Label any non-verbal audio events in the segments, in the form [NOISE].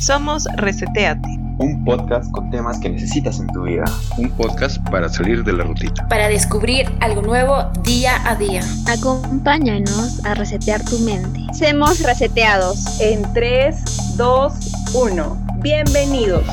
Somos Reseteate. Un podcast con temas que necesitas en tu vida. Un podcast para salir de la rutina. Para descubrir algo nuevo día a día. Acompáñanos a resetear tu mente. Semos reseteados. En 3, 2, 1. Bienvenidos.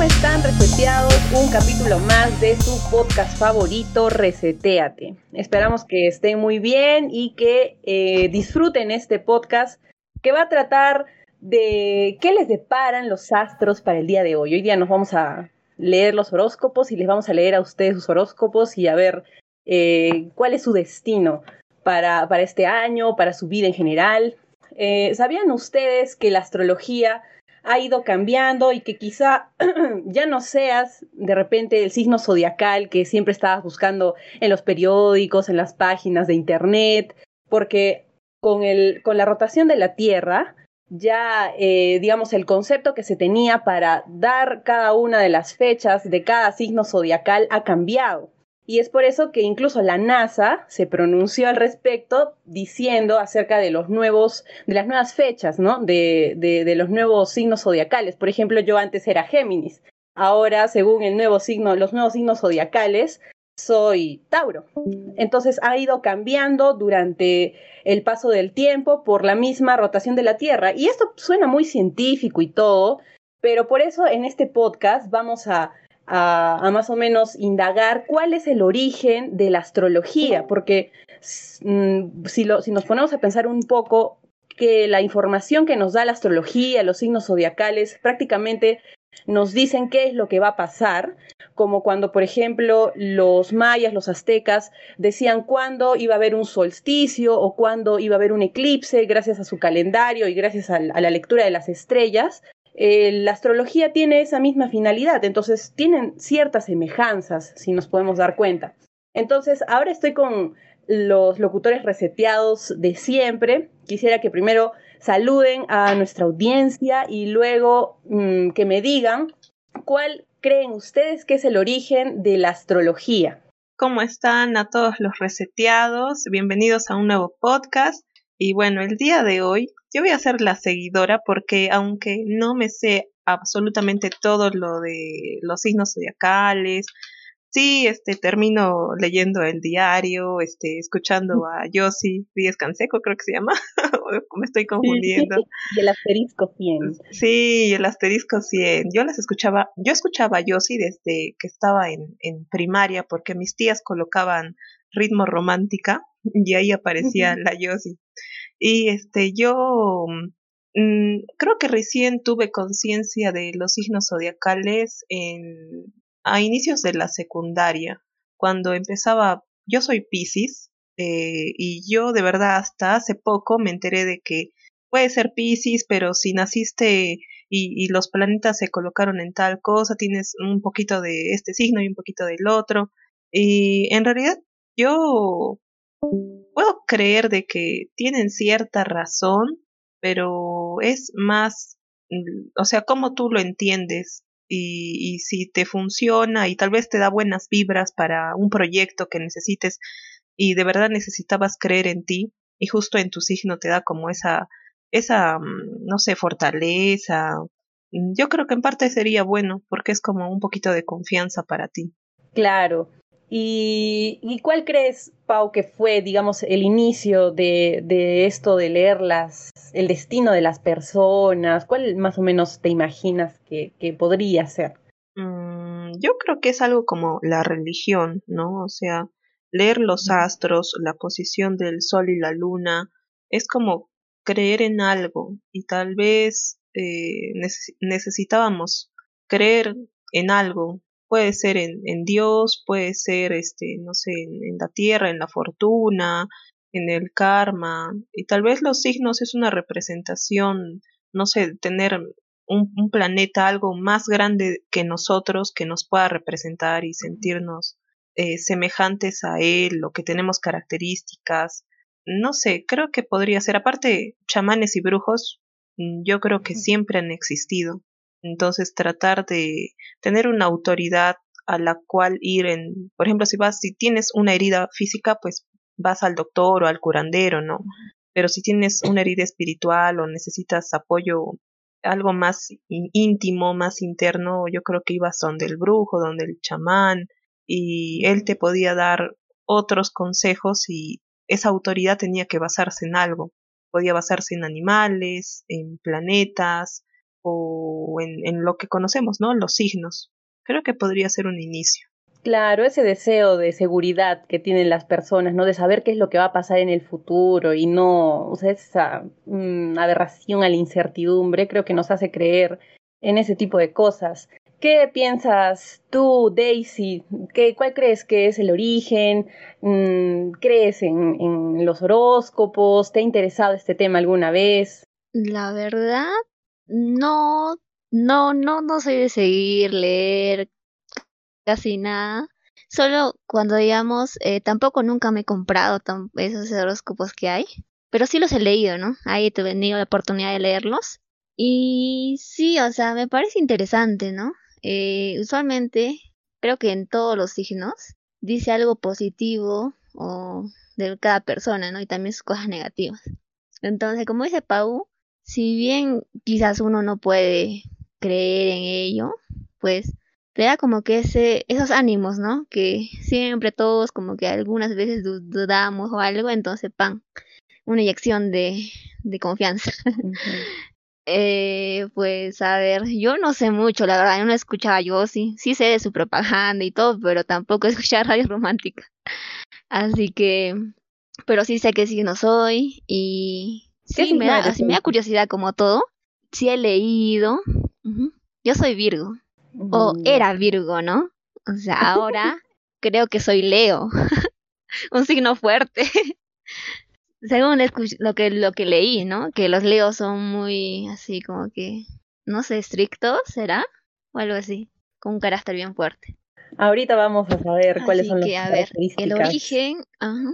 ¿Cómo están reseteados? Un capítulo más de su podcast favorito, Reseteate. Esperamos que estén muy bien y que eh, disfruten este podcast que va a tratar de qué les deparan los astros para el día de hoy. Hoy día nos vamos a leer los horóscopos y les vamos a leer a ustedes sus horóscopos y a ver eh, cuál es su destino para, para, este año, para su vida en general. Eh, ¿Sabían ustedes que la astrología ha ido cambiando y que quizá [CLEARS THROAT] ya no seas de repente el signo zodiacal que siempre estabas buscando en los periódicos, en las páginas de internet, porque con, el, con la rotación de la Tierra, ya, eh, digamos, el concepto que se tenía para dar cada una de las fechas de cada signo zodiacal ha cambiado. Y es por eso que incluso la NASA se pronunció al respecto diciendo acerca de los nuevos, de las nuevas fechas, ¿no? De, los nuevos signos zodiacales. Por ejemplo, yo antes era Géminis. Ahora, según el nuevo signo, los nuevos signos zodiacales, soy Tauro. Entonces ha ido cambiando durante el paso del tiempo por la misma rotación de la Tierra. Y esto suena muy científico y todo, pero por eso en este podcast vamos a a, más o menos indagar cuál es el origen de la astrología, porque mm, si, lo, si nos ponemos a pensar un poco que la información que nos da la astrología, los signos zodiacales, prácticamente nos dicen qué es lo que va a pasar, como cuando, por ejemplo, los mayas, los aztecas, decían cuándo iba a haber un solsticio o cuándo iba a haber un eclipse, gracias a su calendario y gracias a la lectura de las estrellas eh, la astrología tiene esa misma finalidad, entonces tienen ciertas semejanzas, si nos podemos dar cuenta. Entonces, ahora estoy con los locutores reseteados de siempre. Quisiera que primero saluden a nuestra audiencia y luego mmm, que me digan cuál creen ustedes que es el origen de la astrología. ¿Cómo están a todos los reseteados? Bienvenidos a un nuevo podcast. Y bueno, el día de hoy yo voy a ser la seguidora porque aunque no me sé absolutamente todo lo de los signos zodiacales, sí, este, termino leyendo el diario, este, escuchando a Yossi Díez Canseco, creo que se llama, [LAUGHS] me estoy confundiendo. [LAUGHS] y el asterisco 100. Sí, el asterisco 100. Yo las escuchaba, yo escuchaba a Yossi desde que estaba en, en primaria porque mis tías colocaban ritmo romántica [LAUGHS] y ahí aparecía la Yossi. Y este, yo mmm, creo que recién tuve conciencia de los signos zodiacales en, a inicios de la secundaria, cuando empezaba, yo soy Pisces, eh, y yo de verdad hasta hace poco me enteré de que puede ser Pisces, pero si naciste y, y, los planetas se colocaron en tal cosa, tienes un poquito de este signo y un poquito del otro. Y en realidad yo puedo creer de que tienen cierta razón, pero es más, o sea, cómo tú lo entiendes y, si te funciona y tal vez te da buenas vibras para un proyecto que necesites y de verdad necesitabas creer en ti y justo en tu signo te da como esa, esa, no sé, fortaleza. Yo creo que en parte sería bueno porque es como un poquito de confianza para ti. Claro, ¿Y, ¿Y, cuál crees, Pau, que fue, digamos, el inicio de, de, esto de leer las, el destino de las personas? ¿Cuál más o menos te imaginas que, que podría ser? Mm, yo creo que es algo como la religión, ¿no? O sea, leer los astros, la posición del sol y la luna, es como creer en algo y tal vez eh, neces necesitábamos creer en algo puede ser en, en Dios, puede ser, este, no sé, en, en, la tierra, en la fortuna, en el karma, y tal vez los signos es una representación, no sé, tener un, un planeta algo más grande que nosotros que nos pueda representar y sentirnos eh, semejantes a él o que tenemos características. No sé, creo que podría ser, aparte, chamanes y brujos, mm, yo creo que siempre han existido. Entonces tratar de tener una autoridad a la cual ir en, por ejemplo, si vas, si tienes una herida física, pues vas al doctor o al curandero, ¿no? Pero si tienes una herida espiritual o necesitas apoyo, algo más íntimo, más interno, yo creo que ibas donde el brujo, donde el chamán, y él te podía dar otros consejos y esa autoridad tenía que basarse en algo. Podía basarse en animales, en planetas o en, en lo que conocemos, ¿no? Los signos. Creo que podría ser un inicio. Claro, ese deseo de seguridad que tienen las personas, ¿no? De saber qué es lo que va a pasar en el futuro y no, o sea, esa mm, aberración a la incertidumbre, creo que nos hace creer en ese tipo de cosas. ¿Qué piensas tú, Daisy? ¿Qué, ¿Cuál crees que es el origen? Mm, ¿Crees en, en los horóscopos? ¿Te ha interesado este tema alguna vez? La verdad, no, no, no, no soy de seguir, leer casi nada. Solo cuando digamos, eh, tampoco nunca me he comprado esos horóscopos que hay, pero sí los he leído, ¿no? Ahí he tenido la oportunidad de leerlos. Y sí, o sea, me parece interesante, ¿no? Eh, usualmente, creo que en todos los signos dice algo positivo o de cada persona, ¿no? Y también sus cosas negativas. Entonces, como dice Pau, si bien quizás uno no puede creer en ello, pues te da como que ese, esos ánimos, ¿no? Que siempre todos como que algunas veces dudamos o algo, entonces, pan, una inyección de, de confianza. [LAUGHS] eh, pues a ver, yo no sé mucho, la verdad, yo no escuchaba yo, sí, sí sé de su propaganda y todo, pero tampoco [LAUGHS] escuchaba radio romántica. Así que, pero sí sé que sí no soy y sí, me da, así me da curiosidad como todo. Sí he leído. Yo soy Virgo. O era Virgo, ¿no? O sea, ahora [LAUGHS] creo que soy Leo. [LAUGHS] Un signo fuerte. [LAUGHS] Según lo que, lo que leí, ¿no? Que los Leos son muy así como que, no sé, estrictos, ¿será? O algo así. Con un carácter bien fuerte. Ahorita vamos a saber cuáles son que, las a ver, el origen, ajá.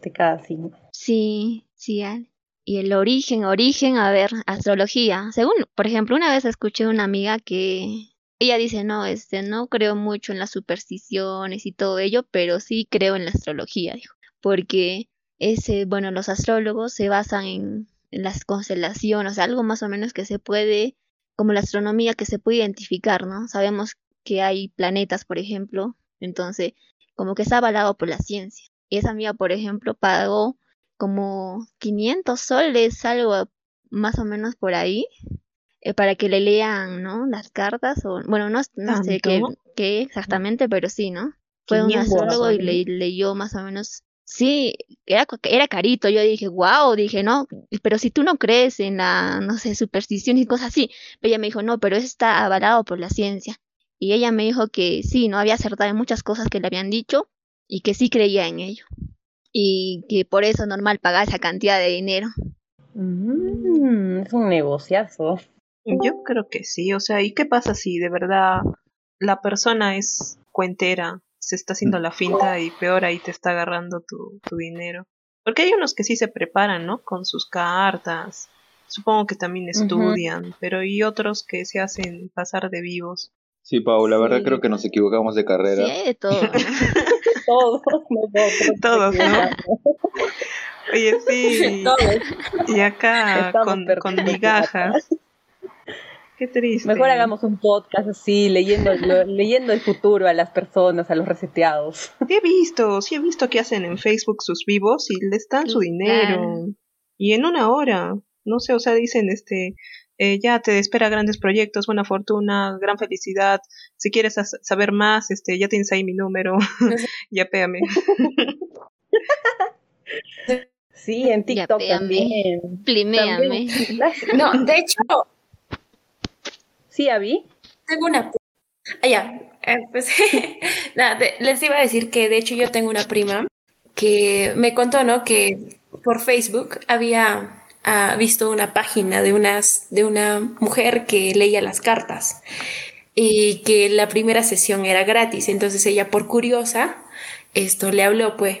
de cada signo. Sí, sí, y el origen, origen, a ver, astrología. Según, por ejemplo, una vez escuché una amiga que ella dice, no, este, no creo mucho en las supersticiones y todo ello, pero sí creo en la astrología, dijo, porque ese, bueno, los astrólogos se basan en las constelaciones, o sea, algo más o menos que se puede, como la astronomía que se puede identificar, ¿no? Sabemos que hay planetas, por ejemplo, entonces, como que está avalado por la ciencia. Y esa amiga, por ejemplo, pagó como 500 soles, algo más o menos por ahí, eh, para que le lean, ¿no? Las cartas, o bueno, no, no sé qué, qué, exactamente, pero sí, ¿no? Fue un astrólogo y le, leyó más o menos, sí, era, era carito, yo dije, wow, dije, no, pero si tú no crees en la, no sé, superstición y cosas así, pero ella me dijo, no, pero eso está avalado por la ciencia. Y ella me dijo que sí, no había acertado en muchas cosas que le habían dicho y que sí creía en ello y que por eso es normal pagar esa cantidad de dinero. Mm, es un negociazo. Yo creo que sí, o sea, ¿y qué pasa si de verdad la persona es cuentera, se está haciendo la finta y peor ahí te está agarrando tu, tu dinero? Porque hay unos que sí se preparan, ¿no? Con sus cartas, supongo que también estudian, pero hay otros que se hacen pasar de vivos. Sí, Pau, la verdad creo que nos equivocamos de carrera. Sí, de todo. [LAUGHS] todos [LAUGHS] Todos, ¿no? Oye, sí. [LAUGHS] Y acá con, con migajas. Qué triste. Mejor hagamos un podcast así, leyendo, leyendo el futuro a las personas, a los reseteados. [LAUGHS] Sí he visto, sí he visto que hacen en Facebook sus vivos y les dan su dinero. Y en una hora, no sé, o sea, dicen, este, eh, ya te espera grandes proyectos, buena fortuna, gran felicidad. Si quieres saber más, este, ya tienes ahí mi número, [LAUGHS] ya péame. [LAUGHS] sí, en TikTok también. Pliméame. No, de hecho. Sí, Avi. Tengo una. Ah, ya. Eh, pues, [LAUGHS] nada, les iba a decir que de hecho yo tengo una prima que me contó, ¿no? Que por Facebook había ha visto una página de, unas, de una mujer que leía las cartas y que la primera sesión era gratis. Entonces ella por curiosa, esto le habló pues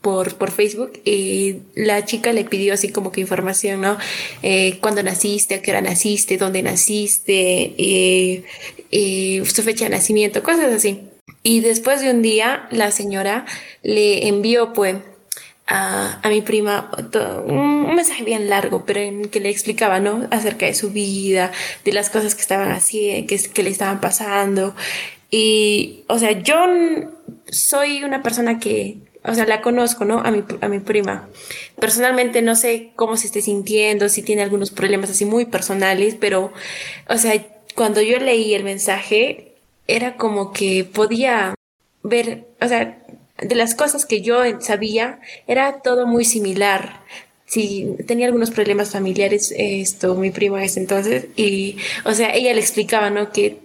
por, por Facebook y la chica le pidió así como que información, ¿no? Eh, ¿Cuándo naciste? ¿A qué hora naciste? ¿Dónde naciste? Eh, eh, su fecha de nacimiento, cosas así. Y después de un día, la señora le envió, pues, a, a mi prima un, mensaje bien largo, pero en que le explicaba, ¿no? Acerca de su vida, de las cosas que estaban haciendo, que, que le estaban pasando. Y, o sea, yo soy una persona que, o sea, la conozco, ¿no? A mi, a mi prima. Personalmente no sé cómo se esté sintiendo, si tiene algunos problemas así muy personales, pero, o sea, cuando yo leí el mensaje, era como que podía ver, o sea, de las cosas que yo sabía, era todo muy similar. Sí, tenía algunos problemas familiares, esto, mi prima es entonces, y, o sea, ella le explicaba, ¿no? Que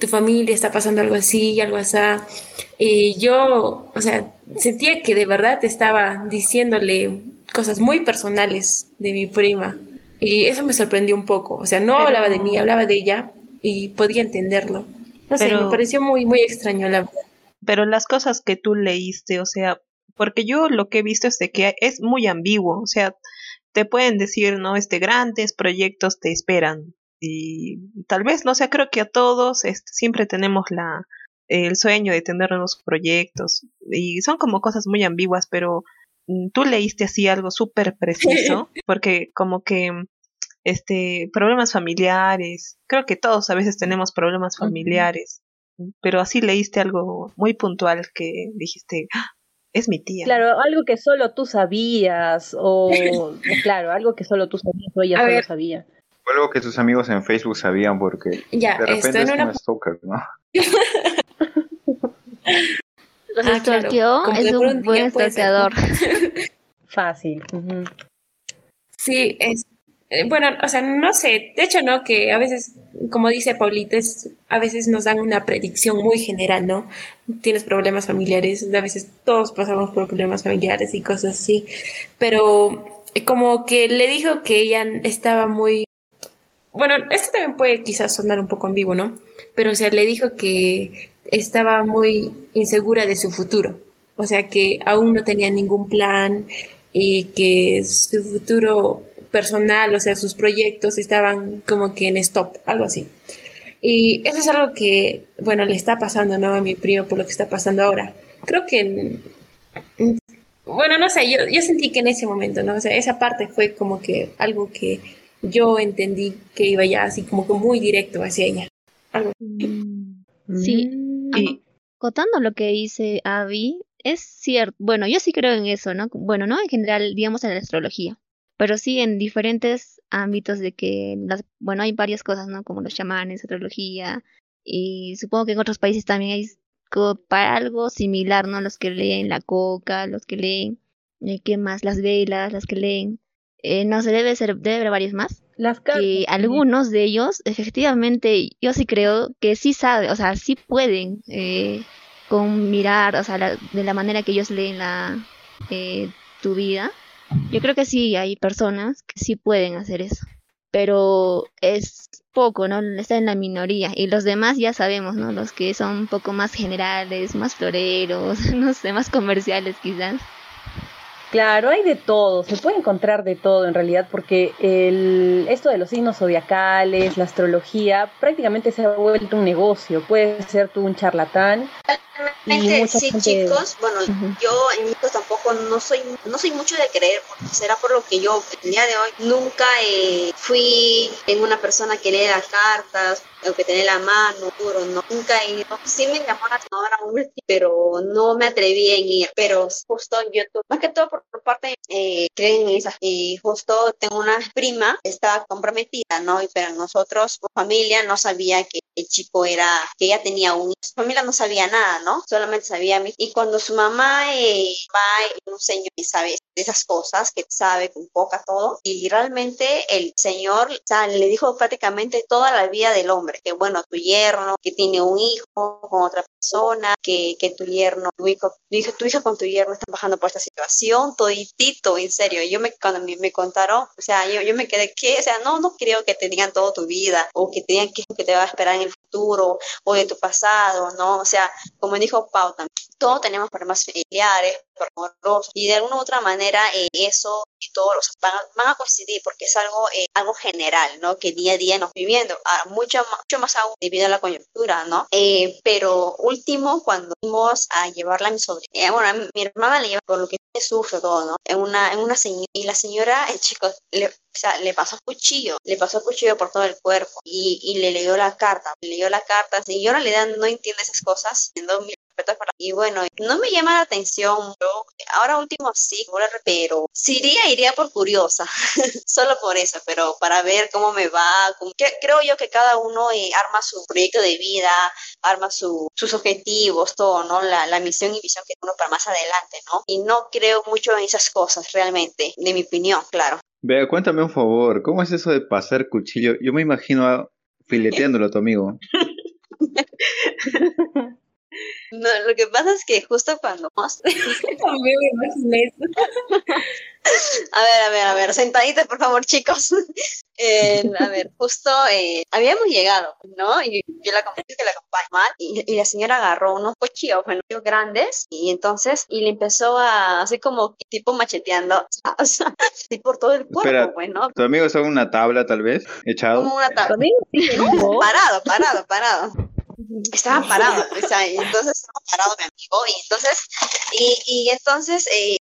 tu familia está pasando algo así, algo así. Y yo, o sea, sentía que de verdad estaba diciéndole cosas muy personales de mi prima. Y eso me sorprendió un poco. O sea, no Pero... hablaba de mí, hablaba de ella y podía entenderlo. No Pero... sé, me pareció muy, muy extraño la verdad. Pero las cosas que tú leíste, o sea, porque yo lo que he visto es de que es muy ambiguo, o sea, te pueden decir, ¿no? Este, grandes proyectos te esperan. Y tal vez, no sé, creo que a todos este, siempre tenemos la, el sueño de tener nuevos proyectos. Y son como cosas muy ambiguas, pero tú leíste así algo súper preciso, [LAUGHS] porque como que este problemas familiares, creo que todos a veces tenemos problemas familiares. Pero así leíste algo muy puntual que dijiste, ¡Ah! es mi tía. Claro, algo que solo tú sabías, o [LAUGHS] claro, algo que solo tú sabías o ella A solo ver. sabía. Algo que tus amigos en Facebook sabían porque Ya, de repente esto es una- un stalker, ¿no? [LAUGHS] Los Ah, claro. stalkeó, Como es un buen stalkeador. [LAUGHS] Fácil. Sí, es, bueno, o sea, no sé, de hecho, ¿no? Que a veces, como dice Paulita, a veces nos dan una predicción muy general, ¿no? Tienes problemas familiares, a veces todos pasamos por problemas familiares y cosas así, pero eh, como que le dijo que ella estaba muy, bueno, esto también puede quizás sonar un poco ambiguo, ¿no? Pero, o sea, le dijo que estaba muy insegura de su futuro, o sea, que aún no tenía ningún plan y que su futuro personal, o sea, sus proyectos estaban como que en stop, algo así. Y eso es algo que, bueno, le está pasando, ¿no? A mi primo por lo que está pasando ahora. Creo que, en- en- bueno, no sé, yo, yo sentí que en ese momento, ¿no? O sea, esa parte fue como que algo que yo entendí que iba ya así como que muy directo hacia ella. Algo Sí, Mm. Y Contando lo que dice Abby, es cierto. Bueno, yo sí creo en eso, ¿no? Bueno, no en general, digamos en la astrología, pero sí en diferentes ámbitos de que, las, bueno, hay varias cosas, ¿no? Como los chamanes, astrología, y supongo que en otros países también hay para algo similar, ¿no? Los que leen la coca, los que leen, eh, ¿qué más? Las velas, las que leen. Eh, no sé, debe ser, debe haber varios más Las que algunos de ellos, efectivamente, yo sí creo que sí saben, o sea, sí pueden eh, con mirar, o sea, la- de la manera que ellos leen la eh, tu vida. Yo creo que sí hay personas que sí pueden hacer eso, pero es poco, ¿no? Está en la minoría y los demás ya sabemos, ¿no? Los que son un poco más generales, más floreros, [LAUGHS] no sé, más comerciales quizás. Claro, hay de todo, se puede encontrar de todo en realidad, porque el, esto de los signos zodiacales, la astrología, prácticamente se ha vuelto un negocio. Puedes ser tú un charlatán. Realmente, sí, gente- chicos, bueno, Ujú. yo en mi caso tampoco no soy, no soy mucho de creer, porque será por lo que yo el día de hoy nunca eh, fui en una persona que lee las cartas o que tiene la mano, duro, no, nunca he ido. Sí me llamó la atención último, pero no me atreví en ir. Pero justo YouTube, más que todo por, por parte, eh, creen en. Y justo tengo una prima, estaba comprometida, ¿no? Y Pero nosotros, familia, no sabía que el chico era, que ella tenía un, su familia no sabía nada, ¿no? Solamente sabía mi, y cuando su mamá eh, va un señor y sabe de esas cosas, que sabe con poca todo, y realmente el señor, o sea, le dijo prácticamente toda la vida del hombre, que bueno, tu yerno, que tiene un hijo con otra persona, que, que tu yerno, tu hijo, tu hijo, tu hija con tu yerno están pasando por esta situación, toditito, en serio, yo me, cuando me, me contaron, o sea, yo, yo me quedé, ¿qué? O sea, no, no creo que te digan toda tu vida, o que te digan lo que te va a esperar en el futuro o de tu pasado, ¿no? O sea, como dijo Pau también, todos tenemos problemas familiares, amorosos, y de alguna u otra manera eh, eso y todos los van, van, a coincidir porque es algo, eh, algo general, ¿no? Que día a día nos viviendo, ah, mucho, mucho más aún debido a la coyuntura, ¿no? Eh, pero último, cuando fuimos a llevarla a mi sobrina, bueno, a mi hermana le lleva por lo que sufre todo, ¿no? En una, en una señora, y la señora, el chico, le, o sea, le pasó cuchillo, le pasó cuchillo por todo el cuerpo y, y le leyó la carta, le leyó la carta, yo en realidad no entiendo esas cosas, en 2000 y bueno, no me llama la atención, ahora último sí, pero si iría, iría por curiosa, [LAUGHS] solo por eso, pero para ver cómo me va, creo yo que cada uno eh, arma su proyecto de vida, arma sus objetivos, todo, ¿no? La, la misión y visión que uno para más adelante, ¿no? Y no creo mucho en esas cosas realmente, de mi opinión, claro. Vea, cuéntame un favor, ¿cómo es eso de pasar cuchillo? Yo me imagino fileteándolo a tu amigo. [LAUGHS] No, lo que pasa es que justo cuando... [LAUGHS] [LAUGHS] A ver, a ver, a ver, sentaditos por favor chicos. [LAUGHS] Eh, a ver, justo eh, habíamos llegado, ¿no? Y yo la acompañé, que la acompañé mal, y, la señora agarró unos cuchillos, bueno, grandes, y entonces, y le empezó a, así como tipo macheteando, o sea, por todo el cuerpo, bueno. ¿Tu amigo en una tabla tal vez, echado? Como una tabla. parado, parado, parado estaba parado, [LAUGHS] o sea, y entonces estaba parado mi amigo, y entonces, y, y entonces, eh,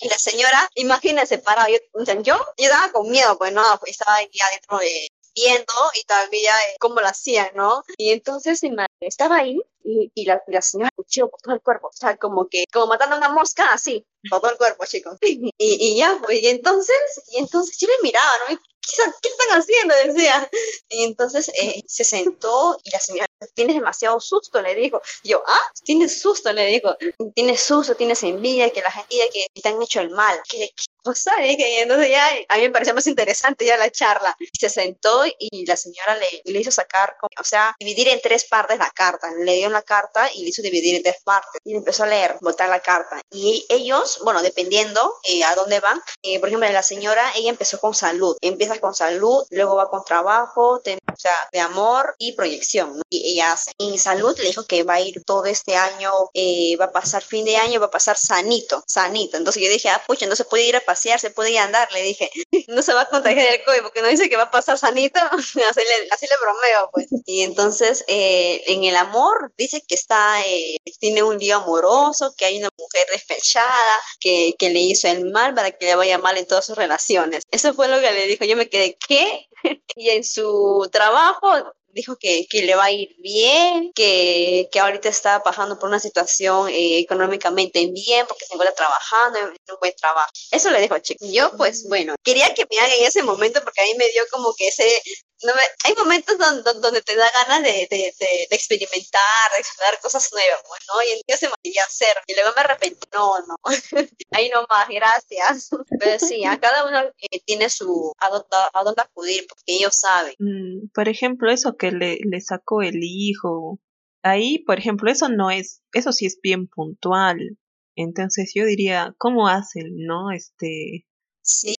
y, la, señora, imagínense, parado, yo, yo, yo estaba con miedo, pues no, pues estaba ahí adentro de, viendo y todavía eh, cómo lo hacían, ¿no? Y entonces mi madre estaba ahí y, y la, la, señora cuchillo por todo el cuerpo, o sea, como que, como matando a una mosca, así, por todo el cuerpo, chicos. [LAUGHS] Y, y ya, pues, y entonces, y entonces yo le miraba, ¿no? ¿Qué, están haciendo? [LAUGHS] Decía. Y entonces eh, se sentó y la señora, tienes demasiado susto, le dijo. yo, ah, tienes susto, le dijo. Tienes susto, tienes envidia, que la gente que te han hecho el mal. ¿Qué, cosa? Y entonces ya a mí me pareció más interesante ya la charla. Se sentó y la señora le, le hizo sacar, o sea, dividir en tres partes la carta. Le dio la carta y le hizo dividir en tres partes. Y empezó a leer, botar la carta. Y ellos, bueno, dependiendo eh, a dónde van, eh, por ejemplo, la señora, ella empezó con salud. Empieza con salud, luego va con trabajo, o sea, de amor y proyección. Y ella. En salud le dijo que va a ir todo este año, eh, va a pasar fin de año, va a pasar sanito, sanito. Entonces yo dije, ah, pucha, no se puede ir a pasear, se puede ir a andar. Le dije, [LAUGHS] no se va a contagiar el COVID porque no dice que va a pasar sanito. [LAUGHS] así, le, así le bromeo, pues. Y entonces, eh, en el amor, dice que está, eh, tiene un lío amoroso, que hay una mujer despechada, que, que le hizo el mal para que le vaya mal en todas sus relaciones. Eso fue lo que le dijo. Yo me quedé, ¿qué? [LAUGHS] y en su trabajo dijo que, que, le va a ir bien, que, que ahorita está pasando por una situación eh, económicamente bien porque se encuentra trabajando en un buen trabajo. Eso le dijo a Chico. Yo, pues bueno, quería que me haga en ese momento porque a mí me dio como que ese no me, hay momentos donde, donde, te da ganas de, de, de, experimentar, de explorar cosas nuevas, ¿no? Y entonces se me quería hacer. Y luego me arrepentí, no, no, [LAUGHS] ahí nomás, gracias. Pero sí, a cada uno eh, tiene su, a dónde, a dónde acudir, porque ellos saben. Mm, por ejemplo, eso que le, le sacó el hijo, ahí, por ejemplo, eso no es, eso sí es bien puntual. Entonces yo diría, ¿cómo hacen, no? Este, Sí,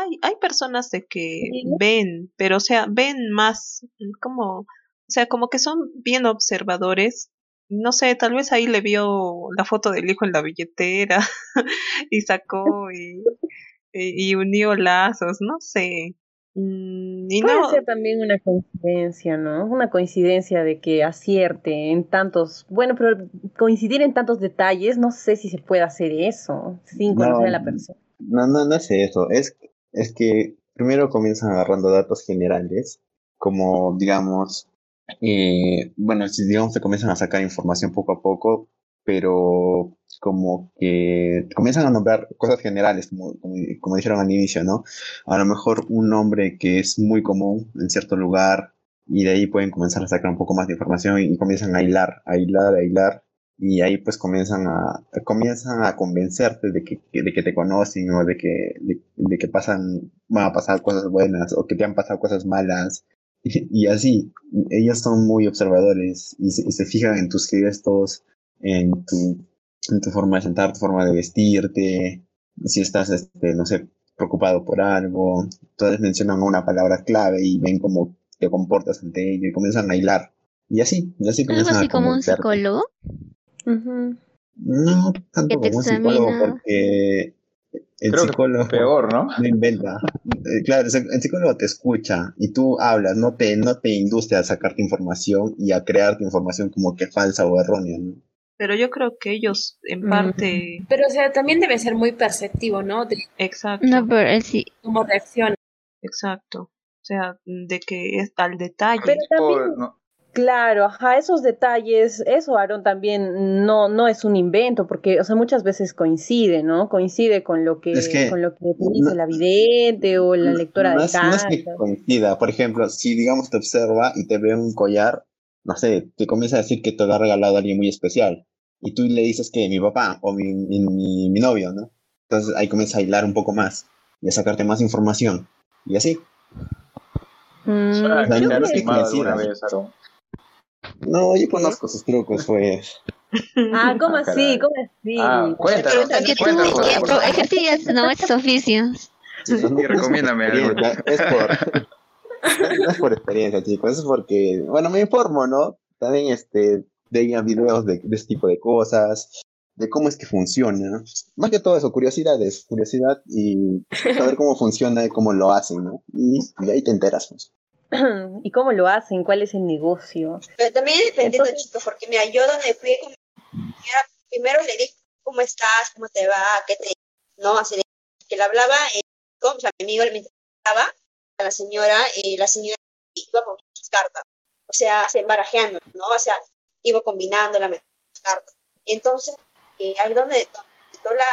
hay, hay personas de que ven, pero o sea, ven más como, o sea, como que son bien observadores. No sé, tal vez ahí le vio la foto del hijo en la billetera [LAUGHS] y sacó y, y, unió lazos, no sé. Mm, y Puede ser también una coincidencia, ¿no? Una coincidencia de que acierte en tantos, bueno, pero coincidir en tantos detalles, no sé si se puede hacer eso sin conocer a la persona. No, no, no es eso, es es que primero comienzan agarrando datos generales, como digamos, eh, bueno, digamos que comienzan a sacar información poco a poco, pero como que comienzan a nombrar cosas generales, como, como, dijeron al inicio, ¿no? A lo mejor un nombre que es muy común en cierto lugar y de ahí pueden comenzar a sacar un poco más de información y, comienzan a hilar, a hilar, a hilar y ahí pues comienzan a, comienzan a convencerte de que, de que te conocen o de que, de, que pasan, van a pasar cosas buenas o que te han pasado cosas malas. [LAUGHS] Y, así, ellos son muy observadores y se, fijan en tus gestos, en tu, en tu forma de sentar, tu forma de vestirte, si estás, este, no sé, preocupado por algo. Entonces mencionan una palabra clave y ven como te comportas ante ello y comienzan a hilar. Y así, y así Algo comienzan así a como un convencerte. No tanto como un psicólogo, porque el Creo psicólogo peor, ¿no? no inventa. Eh, Claro, el psicólogo te escucha y tú hablas, no te, no te induce a sacarte información y a crearte información como que falsa o errónea, ¿no? Pero yo creo que ellos, en Mm. parte, Pero, o sea, también debe ser muy perceptivo, ¿no? De exacto, No, pero él sí. cómo reacciona. exacto. O sea, de que es al detalle. Pero también, no, claro, ajá, esos detalles, eso, Aaron, también no, no es un invento, porque, o sea, muchas veces coincide, ¿no? Coincide con lo que, Es que con lo que te dice no- la vidente o la lectora no de es, no es que coincida. Por ejemplo, si digamos te observa y te ve un collar, no sé, te comienza a decir que te lo ha regalado alguien muy especial. Y tú le dices que mi papá o mi, mi, mi- mi novio, ¿no? Entonces ahí comienza a hilar un poco más y a sacarte más información. Y así. Mm, suena o sea, yo es que coincida. vez, Aaron. No, yo conozco sus trucos, pues. Ah, ¿cómo Ah, así? caray. ¿Cómo así? Ah, cuéntanos, Que tú cuéntanos. por no, estos oficios. Y recomiéndame algo. Es por, no es por experiencia, chicos, es porque, bueno, me informo, ¿no? También este, veía videos de, de este tipo de cosas, de cómo es que funciona. Más que todo eso, curiosidades, curiosidad y saber cómo funciona y cómo lo hacen, ¿no? Y, y ahí te enteras, pues. [CLEARS THROAT] ¿Y cómo lo hacen? ¿Cuál es el negocio? Pero también dependiendo, Entonces- chicos, porque mira, yo donde fui, como- era- primero le dije, ¿cómo estás? ¿Cómo te va? ¿Qué te No, así que le hablaba, eh, con, o sea, mi amigo le hablaba a la señora, eh, la señora iba con sus cartas, o sea, se embarajeando, ¿no? O sea, iba combinando las cartas. Entonces, eh, ahí donde, donde la,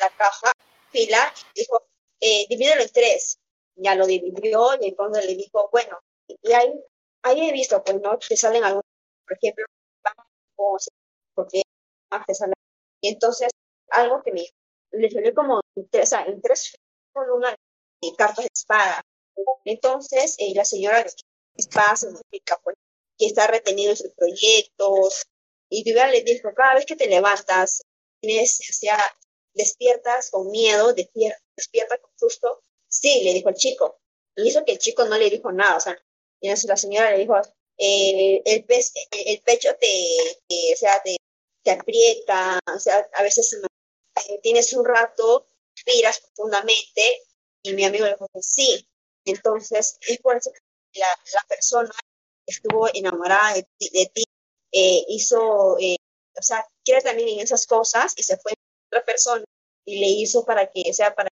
la caja, fila, dijo, eh, divídelo en tres. Ya lo dividió y entonces le dijo, bueno, y ahí ahí he visto, pues, ¿no? Te salen algunos, por ejemplo, porque salen. Y entonces, algo que me le salió como en tres, en tres columnas de cartas de espada. Entonces, eh, la señora de espada significa, pues, que está retenido en sus proyectos. Y Vivian le dijo, cada vez que te levantas, tienes, o sea, despiertas con miedo, despiertas, despiertas con susto. Sí, le dijo el chico. Y eso que el chico no le dijo nada, o sea, y entonces la señora le dijo, eh, el, pe- el pecho te, te- te, aprieta, o sea, a veces eh, tienes un rato, respiras profundamente, y mi amigo le dijo sí. Entonces, es por eso que la, persona estuvo enamorada de de ti, eh, hizo, eh, o sea, quiere también en esas cosas, y se fue otra persona, y le hizo para que, sea, para,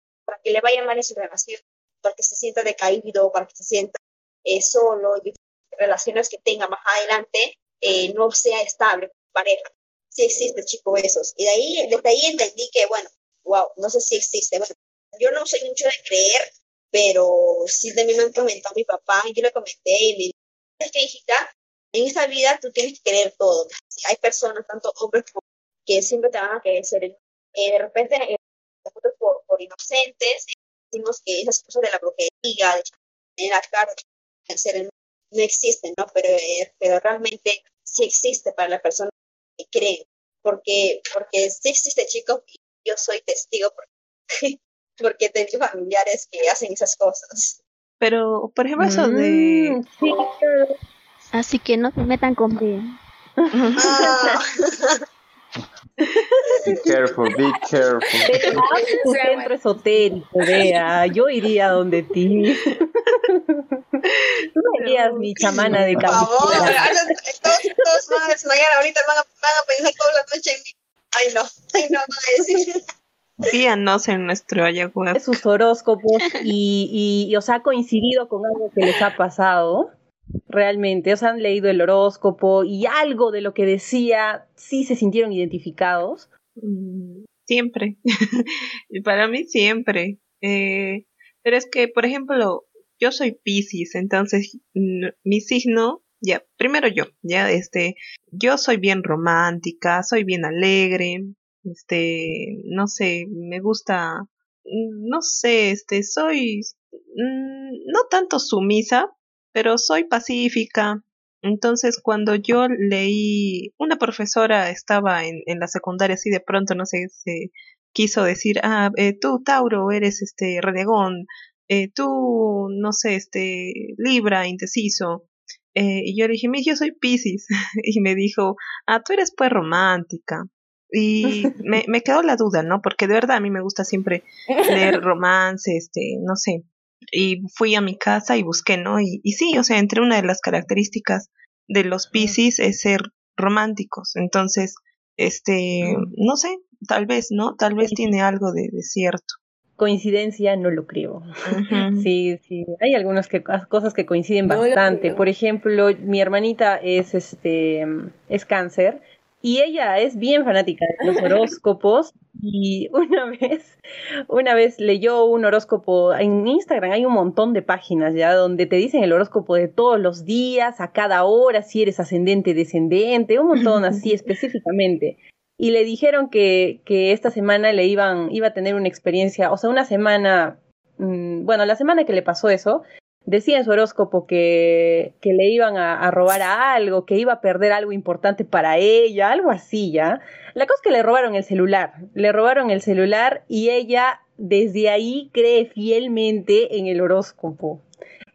que le vaya mal en su relación, para que se sienta decaído, para que se sienta eh, solo, y relaciones que tenga más adelante, eh, no sea estable pareja. Sí existe, chico, esos. Y de ahí, desde ahí entendí que, bueno, wow, no sé si existe. Bueno, yo no soy mucho de creer, pero sí también me han comentado mi papá, y yo le comenté, y me dijo, es que hijita, en esta vida tú tienes que creer todo. Hay personas, tanto hombres como que siempre te van a querer ser. Eh, de repente, nosotros por, por inocentes, decimos que esas cosas de la brujería, de tener la cara, de ser el no existen, ¿no? Pero, eh, pero realmente sí existe para las personas que creen, porque, porque sí existe, chicos, y yo soy testigo porque, [LAUGHS] porque tengo familiares que hacen esas cosas. Pero, por ejemplo, eso de... Mm, sí. Así que no se metan con B. Ah, [LAUGHS] [LAUGHS] Be careful, be careful. Tu sea, centro esotérico, vea. Yo iría donde ti. Tú serías mi chamana de por favor, cabecera. ahora todos, todos van a desmayar ahorita, van a, van a pensar toda la noche en mí. Ay, no, ay, no, a decir. Guíanos en nuestro ayahuasca. sus horóscopos y, y, y os ha coincidido con algo que les ha pasado realmente, os han leído el horóscopo y algo de lo que decía sí se sintieron identificados. Mm, Siempre. [LAUGHS] Para mí siempre. Eh, pero es que, por ejemplo, yo soy Piscis, entonces mm, mi signo, ya, primero yo, ya, este, yo soy bien romántica, soy bien alegre, este, no sé, me gusta, mm, no sé, este, soy, no tanto sumisa, pero soy pacífica. Entonces, cuando yo leí, una profesora estaba en, en la secundaria, así de pronto, no sé, se quiso decir, ah, eh, tú, Tauro, eres este renegón, eh, tú, no sé, este, Libra, indeciso. Eh, y yo le dije, "Mi, yo soy Pisces. [LAUGHS] y me dijo, ah, tú eres pues romántica. Y me, me quedó la duda, ¿no? Porque de verdad a mí me gusta siempre leer [LAUGHS] romance, este, no sé. Y fui a mi casa y busqué, ¿no? Y, y sí, o sea, entre una de las características de los Pisces es ser románticos. Entonces, este, no sé, tal vez, ¿no? Tal vez tiene algo de, de cierto. Coincidencia, no lo creo. [LAUGHS] Sí, sí, hay algunas que, cosas que coinciden No bastante. Por ejemplo, mi hermanita es este es cáncer y ella es bien fanática de los [LAUGHS] horóscopos y una vez una vez leyó un horóscopo en Instagram, hay un montón de páginas ya donde te dicen el horóscopo de todos los días, a cada hora, si eres ascendente, descendente, un montón [LAUGHS] así específicamente. Y le dijeron que, que esta semana le iban, iba a tener una experiencia, o sea, una semana, mm, bueno, la semana que le pasó eso, decía en su horóscopo que, que le iban a, a robar a algo, que iba a perder algo importante para ella, algo así ya. La cosa es que le robaron el celular, le robaron el celular y ella desde ahí cree fielmente en el horóscopo,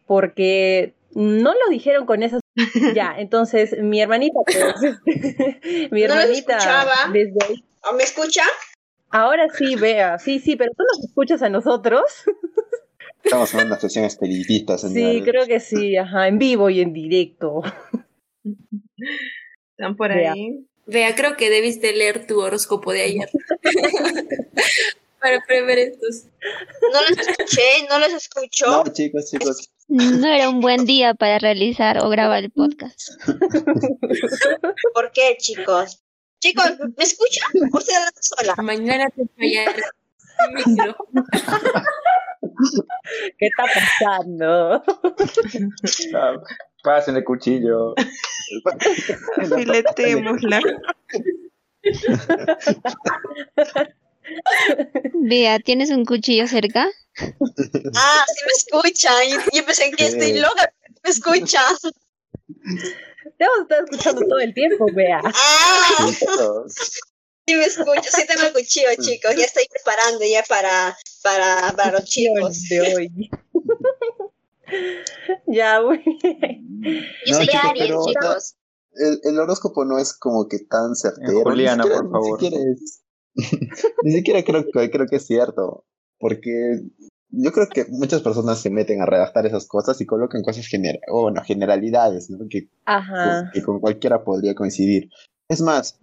porque no lo dijeron con esas... [LAUGHS] Ya, entonces mi hermanita, pues, [LAUGHS] [LAUGHS] mi No hermanita, escuchaba. desde ahí, ¿O ¿Me escucha? ahora sí, vea, sí, sí, pero tú nos escuchas a nosotros. Estamos en una sesión espiritista, Sí, creo que sí, ajá, en vivo y en directo. Están por ahí. Vea, creo que debiste leer tu horóscopo de ayer. [LAUGHS] Para prever estos. No los escuché, no los escucho. No, chicos, chicos. No era un buen día para realizar o grabar el podcast. [LAUGHS] ¿Por qué, chicos? Chicos, ¿me escuchan? ¿O hablando sola? Mañana te fallará el micro. [LAUGHS] ¿Qué está pasando? Ah, Pasen el cuchillo. [LAUGHS] Filetémosla. Vea, ¿tienes un cuchillo cerca? Ah, sí me escuchan. Yo, yo pensé que estoy loca. ¿Me escuchan? Te hemos estado escuchando todo el tiempo, vea. Ah, sí me escucho. Sí tengo el cuchillo, chicos. Ya estoy preparando ya para, para, para los chicos. de hoy. [LAUGHS] ya, muy bien. Yo No, soy chicos, Aries, pero- chicos. El, el horóscopo no es como que tan certero. ni Juliana, siquiera- por favor. Ni siquiera, es- [LAUGHS] ni siquiera creo, que, creo que es cierto. Porque yo creo que muchas personas se meten a redactar esas cosas y colocan cosas genera o bueno, generalidades, ¿no? Que, Ajá. que con cualquiera podría coincidir. Es más,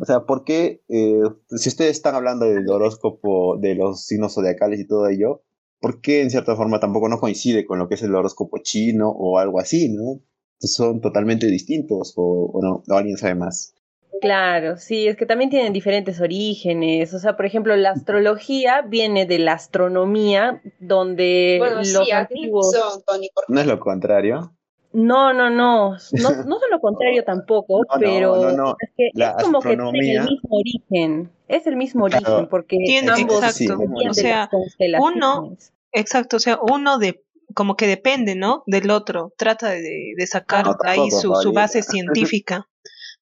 o sea, ¿por qué, eh, si ustedes están hablando del horóscopo, de los signos zodiacales y todo ello, ¿por qué en cierta forma tampoco no coincide con lo que es el horóscopo chino o algo así, ¿no? Son totalmente distintos o, o no, o alguien sabe más. Claro, sí, es que también tienen diferentes orígenes. O sea, por ejemplo, la astrología viene de la astronomía, donde Bueno, los sí, antiguos. son, Tony. por- ¿No es lo contrario? No, no, no, no, [LAUGHS] no son lo contrario tampoco, No, pero no, no. es que La es como que tienen astronomía- el mismo origen. Es el mismo Claro. origen, porque Tiene, ambos exacto. O sea, constelaciones. Exacto, o sea, uno de como que depende, ¿no? Del otro. Trata de, de sacar No, ahí su, base científica.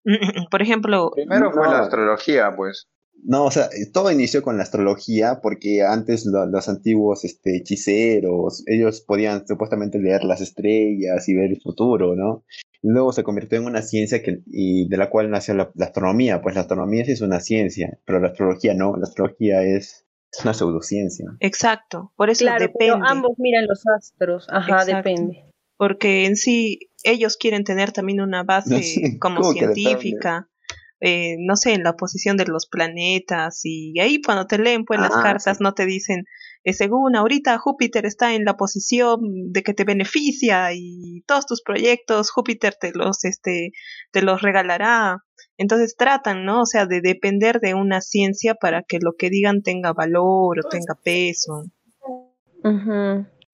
[LAUGHS] Por ejemplo, primero fue No. la astrología, pues. No, o sea, todo inició con la astrología porque antes lo- los antiguos este, hechiceros, ellos podían supuestamente leer las estrellas y ver el futuro, ¿no? Y luego se convirtió en una ciencia que, y de la cual nació la, la astronomía. Pues la astronomía sí es una ciencia, pero la astrología no, la astrología es una pseudociencia. exacto, por eso Claro, depende. pero ambos miran los astros. Ajá, Exacto. depende. porque en sí ellos quieren tener también una base [LAUGHS] Sí, como científica, eh, no sé, en la posición de los planetas y ahí cuando te leen pues las Ah, cartas no te dicen, eh, según ahorita Júpiter está en la posición de que te beneficia y todos tus proyectos Júpiter te los, este, te los regalará. Entonces tratan, ¿no? O sea, de depender de una ciencia para que lo que digan tenga valor o tenga peso.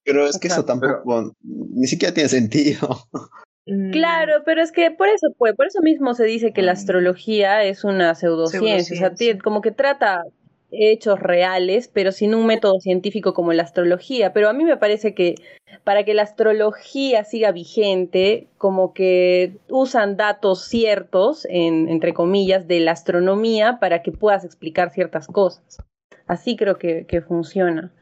Pero es que eso tampoco, ni siquiera tiene sentido. [LAUGHS] Mm, Claro, pero es que por eso pues, por eso mismo se dice que la astrología es una pseudociencia, o sea, como que trata hechos reales, pero sin un método científico como la astrología. Pero a mí me parece que para que la astrología siga vigente, como que usan datos ciertos, en, entre comillas, de la astronomía para que puedas explicar ciertas cosas. Así creo que, que funciona.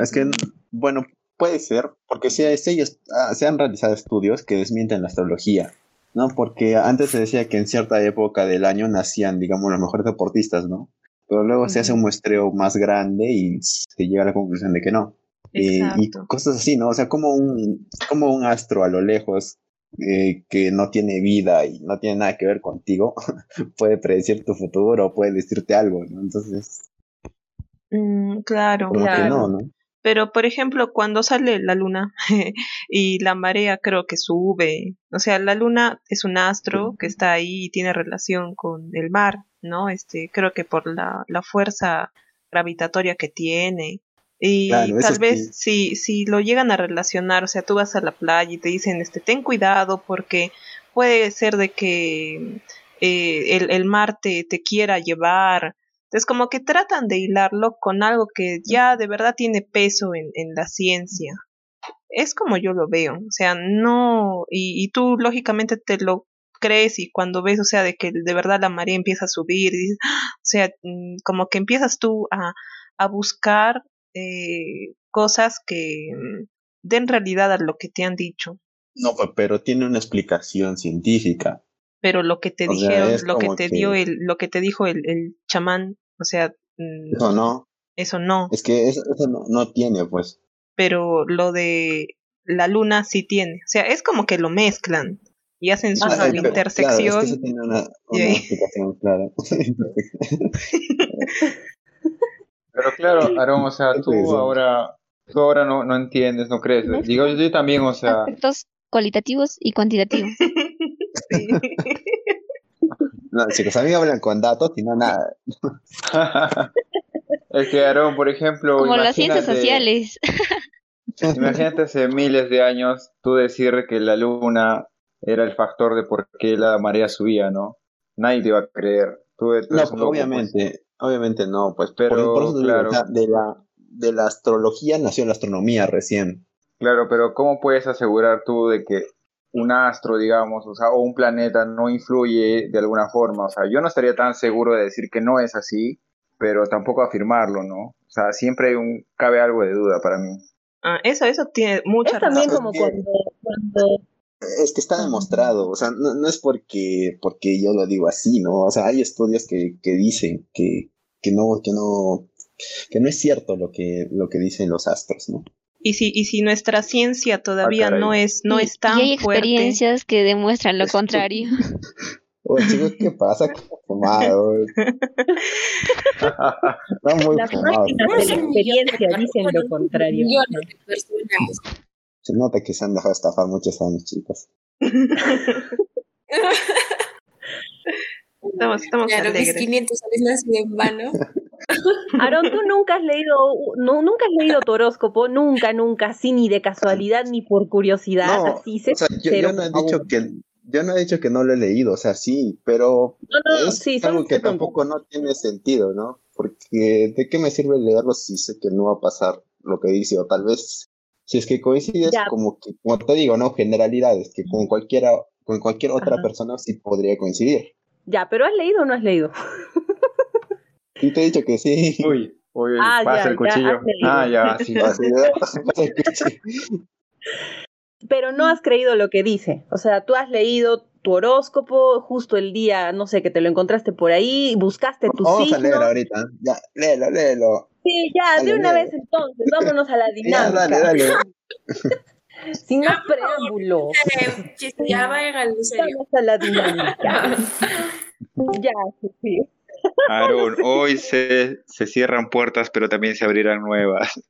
Es que, bueno, puede ser, porque ellos, ah, se han realizado estudios que desmienten la astrología, ¿no? Porque antes se decía que en cierta época del año nacían, digamos, los mejores deportistas, ¿no? Pero luego se hace un muestreo más grande y se llega a la conclusión de que no. Eh, y cosas así, ¿no? O sea, como un, como un astro a lo lejos eh, que no tiene vida y no tiene nada que ver contigo, [LAUGHS] puede predecir tu futuro o puede decirte algo, ¿no? Entonces, Mm, claro, como que Claro. no, ¿no? Pero, por ejemplo, cuando sale la luna [LAUGHS] y la marea creo que sube, o sea, la luna es un astro que está ahí y tiene relación con el mar, ¿no? Este, creo que por la, la fuerza gravitatoria que tiene. Y Claro, tal vez que- si, si lo llegan a relacionar, o sea, tú vas a la playa y te dicen, este, ten cuidado porque puede ser de que eh, el, el mar te, te quiera llevar. Entonces, como que tratan de hilarlo con algo que ya de verdad tiene peso en, en la ciencia. Es como yo lo veo, o sea, no, y, y tú lógicamente te lo crees y cuando ves, o sea, de que de verdad la marea empieza a subir, ¡ah! o sea, mm, como que empiezas tú a, a buscar eh, cosas que mm, den realidad a lo que te han dicho. No, pero tiene una explicación científica. Pero lo que te O dijeron, lo que te que- dio el, lo que te dijo el, el chamán, o sea, mm, Eso no, eso no, es que eso, eso no, no tiene, pues. pero lo de la luna sí tiene, o sea, es como que lo mezclan y hacen su Ay, pero, intersección. Claro, es que eso tiene una, [LAUGHS] y una ahí- explicación clara. [LAUGHS] [LAUGHS] Pero claro, Aaron, o sea, ¿Qué tú ahora, tú ahora no, no entiendes, no crees. Digo, yo también, o sea, Aspectos cualitativos y cuantitativos. Sí. no, chicos, a mí hablan con datos y no nada. es que Aaron, por ejemplo, Como las ciencias sociales. Imagínate hace miles de años tú decir que la luna era el factor de por qué la marea subía, ¿no? Nadie te iba a creer. Tú, tú No, pues. obviamente, obviamente no, pues. Pero, por, por eso te digo, claro. o sea, de la, de la astrología nació la astronomía recién. Claro, pero ¿cómo puedes asegurar tú de que un astro, digamos, o sea, o un planeta no influye de alguna forma? O sea, yo no estaría tan seguro de decir que no es así, pero tampoco afirmarlo, ¿no? O sea, siempre hay un, cabe algo de duda para mí. Ah, eso, eso tiene mucha Es también razón. como que- cuando, cuando Es que está demostrado, o sea, no, no es porque, porque yo lo digo así, ¿no? O sea, hay estudios que, que dicen que, que no, que no, que no es cierto lo que, lo que dicen los astros, ¿no? Y si, y si nuestra ciencia todavía caray. no es, no Y- es tan y hay fuerte. experiencias que demuestran lo contrario. [LAUGHS] Oye, chicos, ¿qué pasa? ¿Qué fumado? Están muy las fumados. máquinas de la experiencia dicen lo contrario. Se nota que se han dejado estafar muchos años, chicos. [LAUGHS] Estamos, estamos Claro, mis alegres. 500 no han sido en vano. [LAUGHS] [LAUGHS] Aaron, tú nunca has leído, no, nunca has leído tu horóscopo, nunca, nunca, así ni de casualidad ni por curiosidad, No, así O sea, yo, yo no he dicho que, yo no he dicho que no lo he leído, o sea, sí, pero No, no, es sí, algo que tampoco no tiene sentido, ¿no? Porque ¿de qué me sirve leerlo si sé que no va a pasar lo que dice? O tal vez, si es que coincides, Ya. como que, como te digo, ¿no? Generalidades, que con cualquiera, con cualquier otra Ajá. persona sí podría coincidir. Ya, pero ¿has leído o no has leído? [LAUGHS] Y te he dicho que sí. Uy, uy, Ah, pasa ya, el ya, cuchillo. ah, ya, sí. Así, ¿no? [LAUGHS] Pero no has creído lo que dice. O sea, tú has leído tu horóscopo justo el día, no sé, que te lo encontraste por ahí, buscaste tu Vamos a signo. leer ahorita. Ya, léelo, léelo. Sí, ya, de una vez entonces, vámonos a la [LAUGHS] Ya, dinámica. dale, dale. [LAUGHS] Sin más preámbulo. Eh, Ya vayan serio. Vamos a la dinámica. ya, sí, sí. Aaron, hoy se, se cierran puertas, pero también se abrirán nuevas.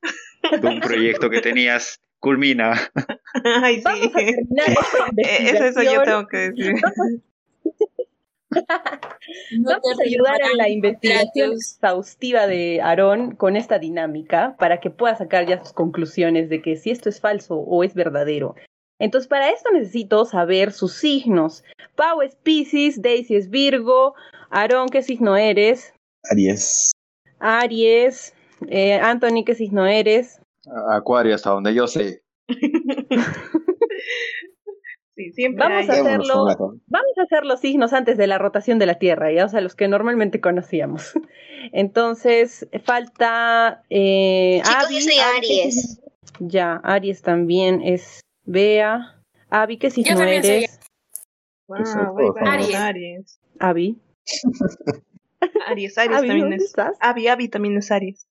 Un proyecto que tenías culmina. Ay, Vamos sí. a terminar [LAUGHS] esta Eh, Eso, eso yo tengo que decir. No [LAUGHS] Vamos a ayudar en la investigación exhaustiva de Aarón con esta dinámica para que pueda sacar ya sus conclusiones de que si esto es falso o es verdadero. Entonces, para esto necesito saber sus signos. Pau es Pisces, Daisy es Virgo, Aarón, ¿qué signo eres? Aries. Aries, eh, Anthony, ¿qué signo eres? Acuario, hasta donde yo sé. [LAUGHS] Sí, siempre Vamos hay. a hacerlo. Vamos a hacer los signos antes de la rotación de la Tierra, ya, o sea, los que normalmente conocíamos. [LAUGHS] Entonces, falta eh, Chicos, Abby. yo soy Abby, ¿qué Aries. Ya, Aries también es Bea. Avi, ¿qué signo también soy eres? Wow, voy. Aries. Avi. Aries, Aries también ¿dónde es. estás? Avi, Avi también es Aries.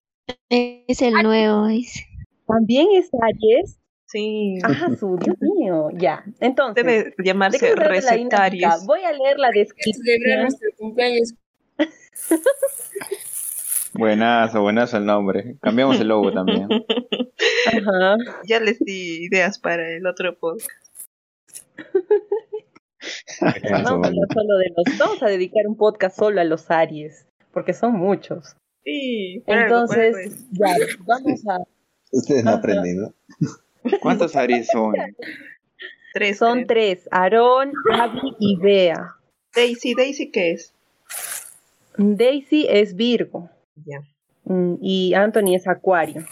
Es el nuevo, dice. ¿También es Aries? Sí. Ah, su Dios mío. Ya, entonces. Debe ¿de qué llamarse recetarios. Voy a leer la que celebrar descripción. nuestro cumpleaños. [LAUGHS] Buenazo, buenazo el nombre. Cambiamos el logo también. Ajá. Ya les di ideas para el otro podcast. [LAUGHS] [LAUGHS] Vamos a hablar solo de los. Vamos a dedicar un podcast solo a los Aries, porque son muchos. Sí, Entonces, algo es. ya, vamos a. [LAUGHS] Ustedes no aprenden, ¿no? [LAUGHS] ¿Cuántos Aries son? tres. Son tres: Aarón, Avi y Bea. Daisy, Daisy, ¿qué es? Daisy es Virgo. Ya. Mm, y Anthony es Acuario.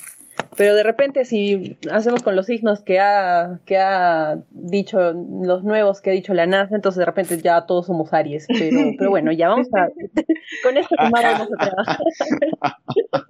Pero de repente si hacemos con los signos que ha, que ha dicho, los nuevos que ha dicho la NASA, entonces de repente ya todos somos Aries. Pero, [LAUGHS] pero bueno, ya vamos a... con esto tomado vamos a trabajar. [LAUGHS]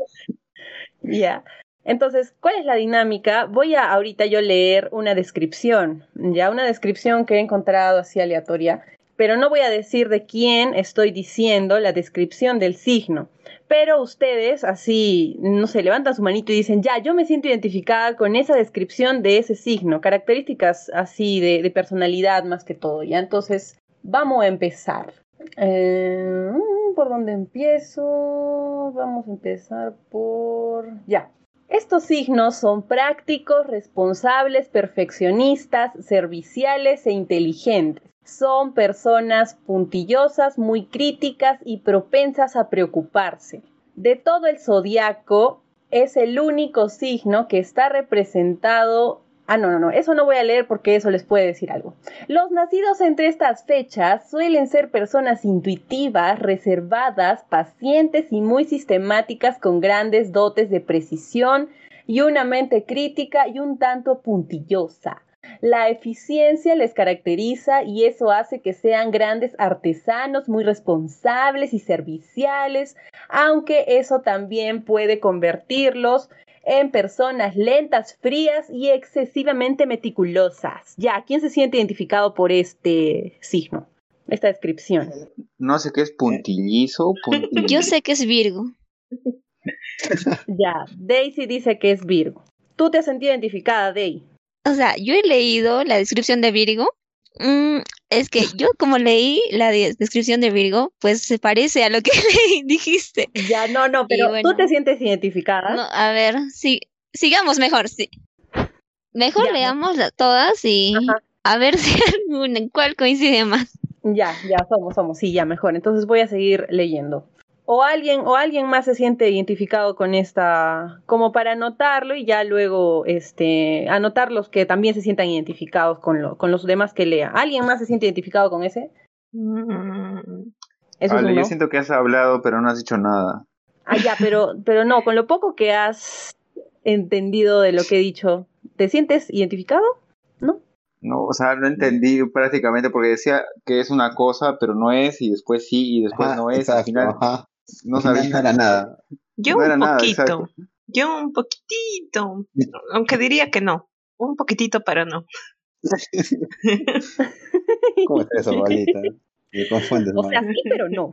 ya. Entonces, ¿cuál es la dinámica? Voy a ahorita yo leer una descripción, ya una descripción que he encontrado así aleatoria, pero no voy a decir de quién estoy diciendo la descripción del signo. Pero ustedes así, no sé, levantan su manito y dicen, ya, yo me siento identificada con esa descripción de ese signo, características así de, personalidad más que todo, ¿ya? Entonces, vamos a empezar. Eh, ¿Por dónde empiezo? Vamos a empezar por... Ya. Estos signos son prácticos, responsables, perfeccionistas, serviciales e inteligentes. Son personas puntillosas, muy críticas y propensas a preocuparse. De todo el zodiaco, es el único signo que está representado. Ah, no, no, no, eso no voy a leer porque eso les puede decir algo. Los nacidos entre estas fechas suelen ser personas intuitivas, reservadas, pacientes y muy sistemáticas con grandes dotes de precisión y una mente crítica y un tanto puntillosa. La eficiencia les caracteriza y eso hace que sean grandes artesanos, muy responsables y serviciales, aunque eso también puede convertirlos en personas lentas, frías y excesivamente meticulosas. Ya, ¿quién se siente identificado por este signo? Esta descripción. No sé qué es puntillizo. puntillizo. Yo sé que es Virgo. Ya, Daisy dice que es Virgo. ¿Tú te has sentido identificada, Day? O sea, yo he leído la descripción de Virgo. Mm, es que yo como leí la de- descripción de Virgo, pues se parece a lo que [LAUGHS] dijiste. Ya, no, no, pero bueno. ¿tú te sientes identificada? No, a ver, sí, sigamos mejor, sí. Mejor Ya, leamos todas y Ajá. a ver si [LAUGHS] alguna, en cuál coincide más. Ya, ya, somos, somos, sí, ya, mejor. Entonces voy a seguir leyendo. O alguien, o alguien más se siente identificado con esta, como para anotarlo y ya luego, este, anotar los que también se sientan identificados con, lo, con los demás que lea. ¿Alguien más se siente identificado con ese? Mm, Eso Vale, es yo no. siento que has hablado, pero no has dicho nada. Ah, ya, pero, pero no, con lo poco que has entendido de lo que he dicho, ¿te sientes identificado? ¿No? No, o sea, no entendí prácticamente porque decía que es una cosa, pero no es, y después sí, y después no es. Al exacto, final ajá. No sabía. no era nada. Yo No era un poquito. Yo un poquitito. Aunque diría que no. Un poquitito, pero no. [LAUGHS] ¿Cómo está eso, bolita? Me confundes, O sea, sí, pero no.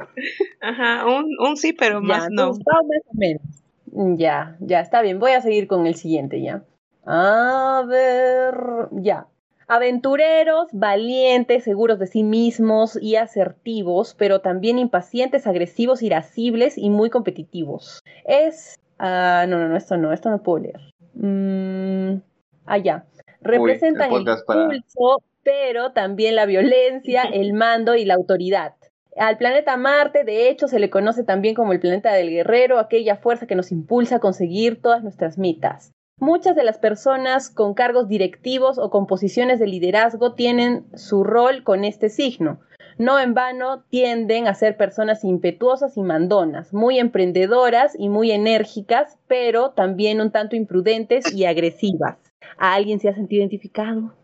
Ajá, un, un sí, pero Ya, más no. entonces, va más o menos. Mm, Ya, ya, está bien. Voy a seguir con el siguiente, ya. A ver, ya. Aventureros, valientes, seguros de sí mismos y asertivos, pero también impacientes, agresivos, irascibles y muy competitivos. Es... Ah, no, no, no, esto no, esto no puedo leer. Mm, ah, ya. Representan el para- impulso, pero también la violencia, [LAUGHS] el mando y la autoridad. Al planeta Marte, de hecho, se le conoce también como el planeta del guerrero, aquella fuerza que nos impulsa a conseguir todas nuestras metas. Muchas de las personas con cargos directivos o con posiciones de liderazgo tienen su rol con este signo. No en vano tienden a ser personas impetuosas y mandonas, muy emprendedoras y muy enérgicas, pero también un tanto imprudentes y agresivas. ¿A alguien se ha sentido identificado?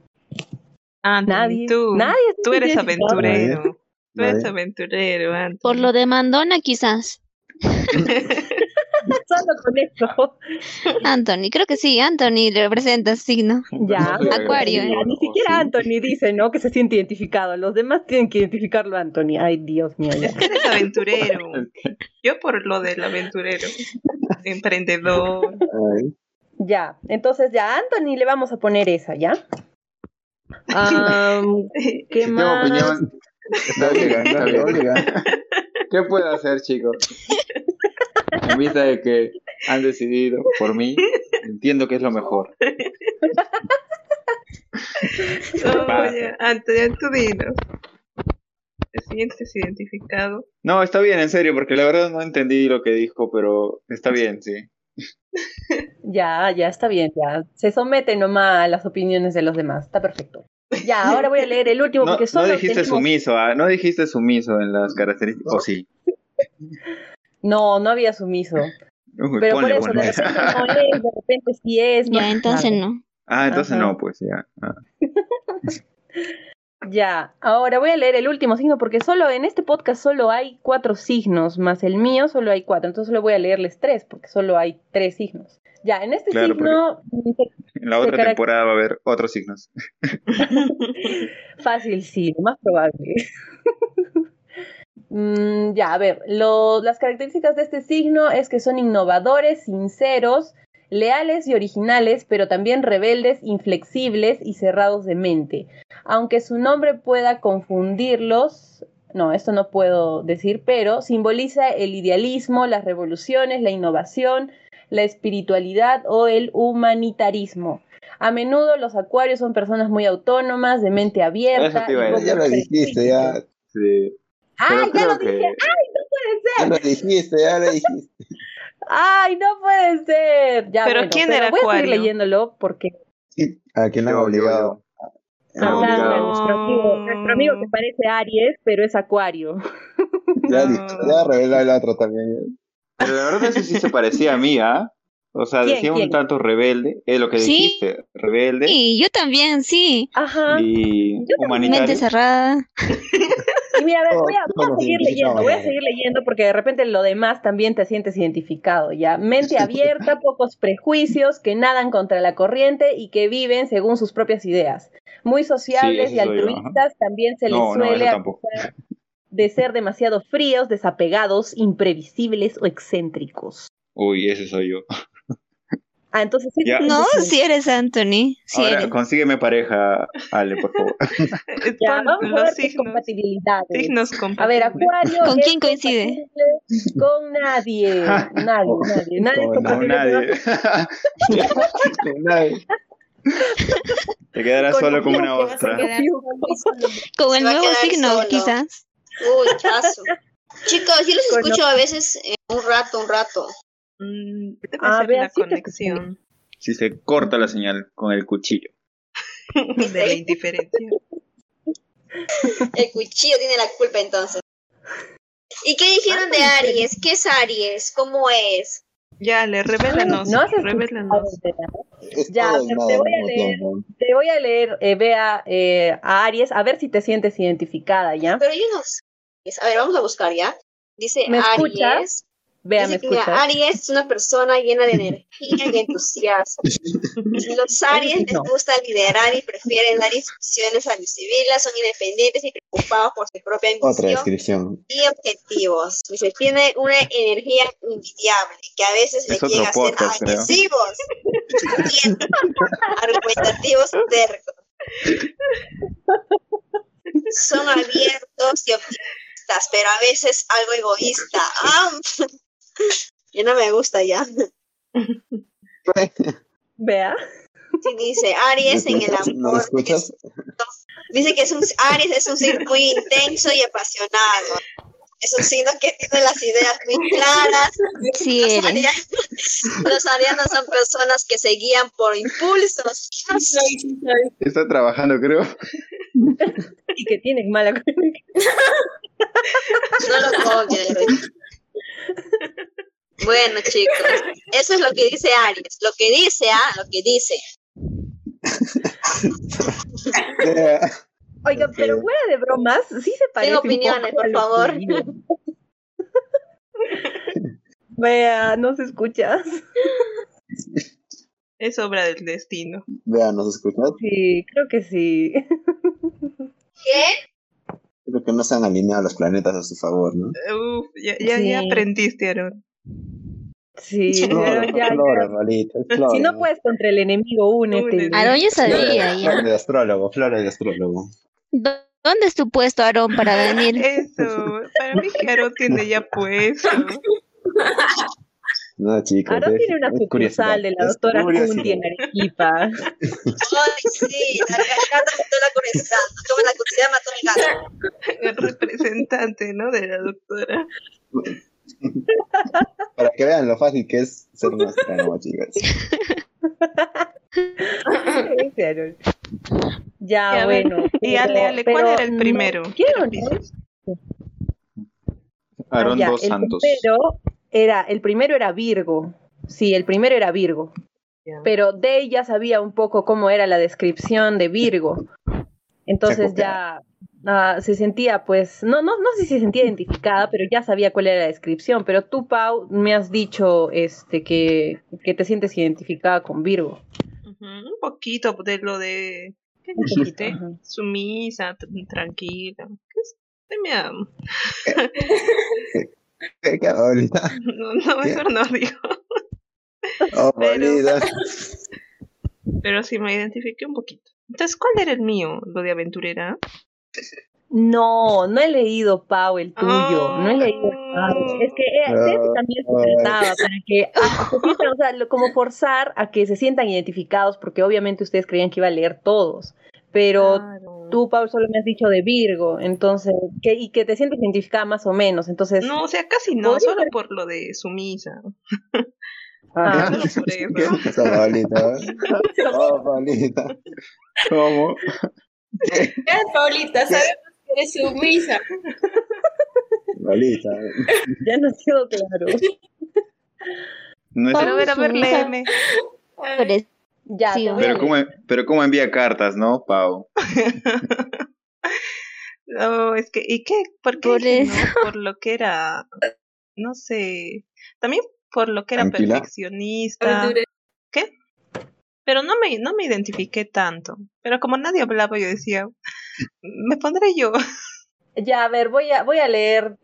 Anthony, Nadie. tú. Nadie Tú eres aventurero. Tú eres aventurero, Anthony. Por lo de Mandona, quizás. [LAUGHS] Solo con eso. [LAUGHS] Anthony, creo que sí, Anthony representa ese signo. Ya, Acuario, ya, ¿eh? ni siquiera Anthony dice, ¿no? Que se siente identificado. Los demás tienen que identificarlo a Anthony. Ay, Dios mío. ya. Es que eres aventurero. [LAUGHS] Yo por lo del aventurero. Emprendedor. Ay, Ya, entonces ya a Anthony le vamos a poner esa, ¿ya? Am, [LAUGHS] ¿Qué Si tengo más? opinión, está bien, está bien. ¿Qué puedo hacer, chicos? En vista de que han decidido por mí, entiendo que es lo mejor. Oye, Antonio, tú dinos. ¿Te sientes identificado? No, está bien, en serio, porque la verdad no entendí lo que dijo, pero está bien, sí. [LAUGHS] Ya, ya está bien, ya. Se somete nomás a las opiniones de los demás. Está perfecto. Ya, ahora voy a leer el último No, porque no solo dijiste tenemos- sumiso, ah, no dijiste sumiso en las características, o sí. [LAUGHS] No, no había sumiso. [LAUGHS] Uy, Pero por ponle, eso, de repente no es, de repente sí es. Ya, entonces nada. no. Ah, entonces Ajá. no, pues ya. Ah. [LAUGHS] Ya, ahora voy a leer el último signo porque solo en este podcast solo hay cuatro signos, más el mío solo hay cuatro, entonces solo voy a leerles tres porque solo hay tres signos. Ya, en este Claro, signo, En la otra temporada va a haber otros signos. [LAUGHS] fácil sí, lo más probable. Mm, ya, a ver, lo- las características de este signo es que son innovadores, sinceros, leales y originales, pero también rebeldes, inflexibles y cerrados de mente. Aunque su nombre pueda confundirlos, no, esto no puedo decir, pero simboliza el idealismo, las revoluciones, la innovación, la espiritualidad o el humanitarismo. A menudo los acuarios son personas muy autónomas, de mente abierta. Eso te iba a y decir. Ya lo dijiste, ya. Sí. ¡Ay, ya lo que- dije! Ya lo dijiste, ya lo dijiste. ¡Ay, no puede ser! Ya, ¿Pero bueno, quién pero era voy a seguir Acuario? leyéndolo porque A quien yo, obligado. No, nuestro amigo, nuestro amigo que parece Aries, pero es Acuario. Ya, No. dicho, ya revela el otro también. Pero la verdad eso sí se parecía a mí, ¿ah? O sea, ¿Quién, decía quién? un tanto rebelde, es lo que Sí. dijiste, rebelde Sí, yo también, sí. Ajá. y. Mente cerrada. Y mira, a ver, voy a, voy seguir leyendo, voy a seguir leyendo porque de repente lo demás también te sientes identificado, ¿ya? Mente [LAUGHS] abierta, pocos prejuicios, que nadan contra la corriente y que viven según sus propias ideas. Muy sociables y yo, altruistas, también se les No, no, suele acusar de ser demasiado fríos, desapegados, imprevisibles o excéntricos. Uy, ese soy yo. Ah, entonces sí. Sí, No, sí. si eres Anthony. Si Ahora, eres. consígueme pareja, Ale, por favor. [LAUGHS] Ya, vamos a los ver tus signos. compatibilidades. Signos A ver. Acuario. ¿Con quién coincide? [LAUGHS] Con nadie. Nadie, nadie. Nadie es Con No, compatible nadie. [LAUGHS] Nadie. Te quedarás Con solo como una a ostra. Con el a nuevo signo, solo. quizás. Uy. Chicos, yo Con escucho a veces eh, un rato, un rato. Mm, debe Ah, ser ve, la así te conexión Si se corta la señal con el cuchillo. [LAUGHS] de la indiferencia. El cuchillo tiene la culpa entonces. ¿Y qué dijeron de Aries? ¿Qué es Aries? ¿Cómo es? Ya, le revélanos. No revélanos. Ya, te- voy a leer. Te voy a leer, eh, vea eh, a Aries, a ver si te sientes identificada, ¿ya? Pero yo no sé. A ver, vamos a buscar ya. Dice ¿Me escuchas? Aries. Vea, es una persona llena de energía y entusiasmo. [LAUGHS] Los Aries les gusta liderar y prefieren dar instrucciones a los civiles, son independientes y preocupados por su propia descripción. y objetivos. Dice, tiene una energía invidiable que a veces le Es llega a ser agresivos, argumentativos y tercos. Son abiertos y optimistas, pero a veces algo egoísta. ¡Ah! Ya no me gusta ya. Vea. Sí, dice Aries en el ¿No amor. escuchas? Dice que es un, Aries es un signo muy intenso y apasionado. Es un signo que tiene las ideas muy claras. Sí Los arianos, los arianos son personas que se guían por impulsos. Está trabajando, creo. Y que tienen mala. No lo. Bueno, chicos, eso es lo que dice Aries. Lo que dice, ah, lo que dice. [LAUGHS] Oiga, pero fuera de bromas, sí se parece un opiniones, por favor. [LAUGHS] Vea, no se escuchas. [LAUGHS] Es obra del destino. Vean, ¿nos escuchas? Sí, creo que sí. ¿Qué? Creo que no se han alineado los planetas a su favor, ¿no? Uf, ya, ya, aprendiste, Aaron. Sí, Floro, [LAUGHS] pero ya. Rolita, Si no puedes contra el enemigo, únete. Aarón ya sabía, floro ya. de astrólogo, floro de astrólogo. ¿Dó- ¿Dónde es tu puesto, Aarón, para [LAUGHS] venir? Eso, para mí que tiene ya puesto. [LAUGHS] No, chicos. Es- tiene una sucursal de la doctora. Kunti en Arequipa. [LAUGHS] Ay, sí, la gata mató la curiosidad. Como la curiosidad mató al gato. El representante, ¿no? De la doctora. Para que vean lo fácil que es ser un astrónomo, chicos. [LAUGHS] Ese Aarón. Ya, Y a ver, bueno. Y Ale, Ale, ¿cuál pero era el no primero? quiero, ¿Era Piscis? Aarón Ah, ya, dos el Santos. Primero era, el primero era Virgo. Sí, el primero era Virgo. Pero Day ya sabía un poco cómo era la descripción de Virgo. Entonces Se ya ah, se sentía, pues, no, no, no sé si se sentía identificada, pero ya sabía cuál era la descripción. Pero tú, Pau, me has dicho este, que, que te sientes identificada con Virgo. Un poquito de lo de. ¿Qué dijiste? poquito, ajá. Sumisa, tr- tranquila. ¿Qué es? Se me am- ¿Qué, qué, Paulita? [LAUGHS] No, no, ¿Qué? mejor no digo. Oh, Pero-. [LAUGHS] Pero sí me identifiqué un poquito. Entonces, ¿cuál era el mío? ¿Lo de aventurera? No, no he leído, Pau, el tuyo. No he leído. Ah. Pau. Es que eh, eso también se trataba, para que ah, [LAUGHS] se sientan, o sea, como forzar a que se sientan identificados, porque obviamente ustedes creían que iba a leer todos. Pero Claro. Tú, Pau, solo me has dicho de Virgo, entonces, que, y que te sientes identificada más o menos. Entonces, No, o sea, casi no, Podría solo ser- por lo de sumisa. [LAUGHS] ah, Solo [LAUGHS] por eso. ¿Qué pasa, Paulita? [LAUGHS] Oh, Paulita. ¿Cómo? Ya, Paulita, sabemos que eres sumisa. Paulita. ya nos quedó claro. No es- Pero a ver, a ver, léeme. Ya, Sí, pero. ¿cómo, pero cómo envía cartas, ¿no, Pau? [LAUGHS] No, es que, ¿y qué? ¿Por qué Por dije eso. no? Por lo que era, no sé, también por lo que era Tranquila. perfeccionista. ¿Qué? Pero no me, no me identifiqué tanto. Pero como nadie hablaba, yo decía, me pondré yo. [LAUGHS] Ya, a ver, voy a, voy a leer,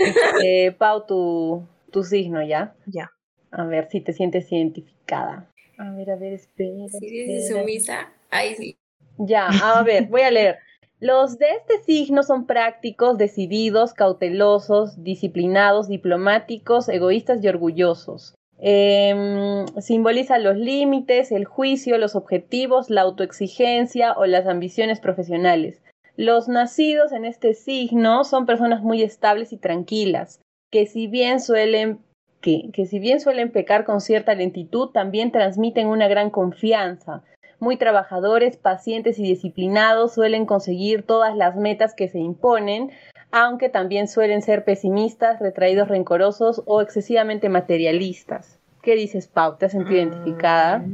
eh, Pau, tu, tu signo, ¿ya? Ya. A ver si te sientes identificada. A ver, a ver, espera. Espera. sumisa, ahí sí. Ya, a ver, voy a leer. Los de este signo son prácticos, decididos, cautelosos, disciplinados, diplomáticos, egoístas y orgullosos. Em, simboliza los límites, el juicio, los objetivos, la autoexigencia o las ambiciones profesionales. Los nacidos en este signo son personas muy estables y tranquilas, que si bien suelen que, que si bien suelen pecar con cierta lentitud, también transmiten una gran confianza muy trabajadores, pacientes y disciplinados, suelen conseguir todas las metas que se imponen, aunque también suelen ser pesimistas, retraídos, rencorosos o excesivamente materialistas. ¿Qué dices, Pau? ¿Te has sentido identificada?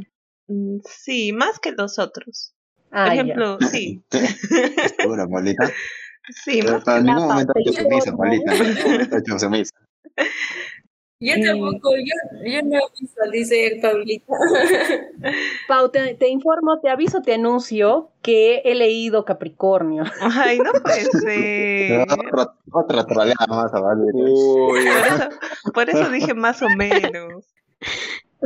Mm, Sí, más que los otros. Ah, Por ya. ejemplo, sí. [LAUGHS] Seguro, Paulita. Sí, Pero más que ningún la momento ha [LAUGHS] hecho Paulita. sumisa, Paulita. En ningún momento ha hecho sumisa. Yo tampoco, yo, yo no visualicé Paulita. [LAUGHS] Pau, te, te informo, te aviso, te anuncio que he leído Capricornio. [LAUGHS] Ay, no puede ser. Otra, otra troleada más a. Uy, [LAUGHS] Por eso, por eso dije más o menos.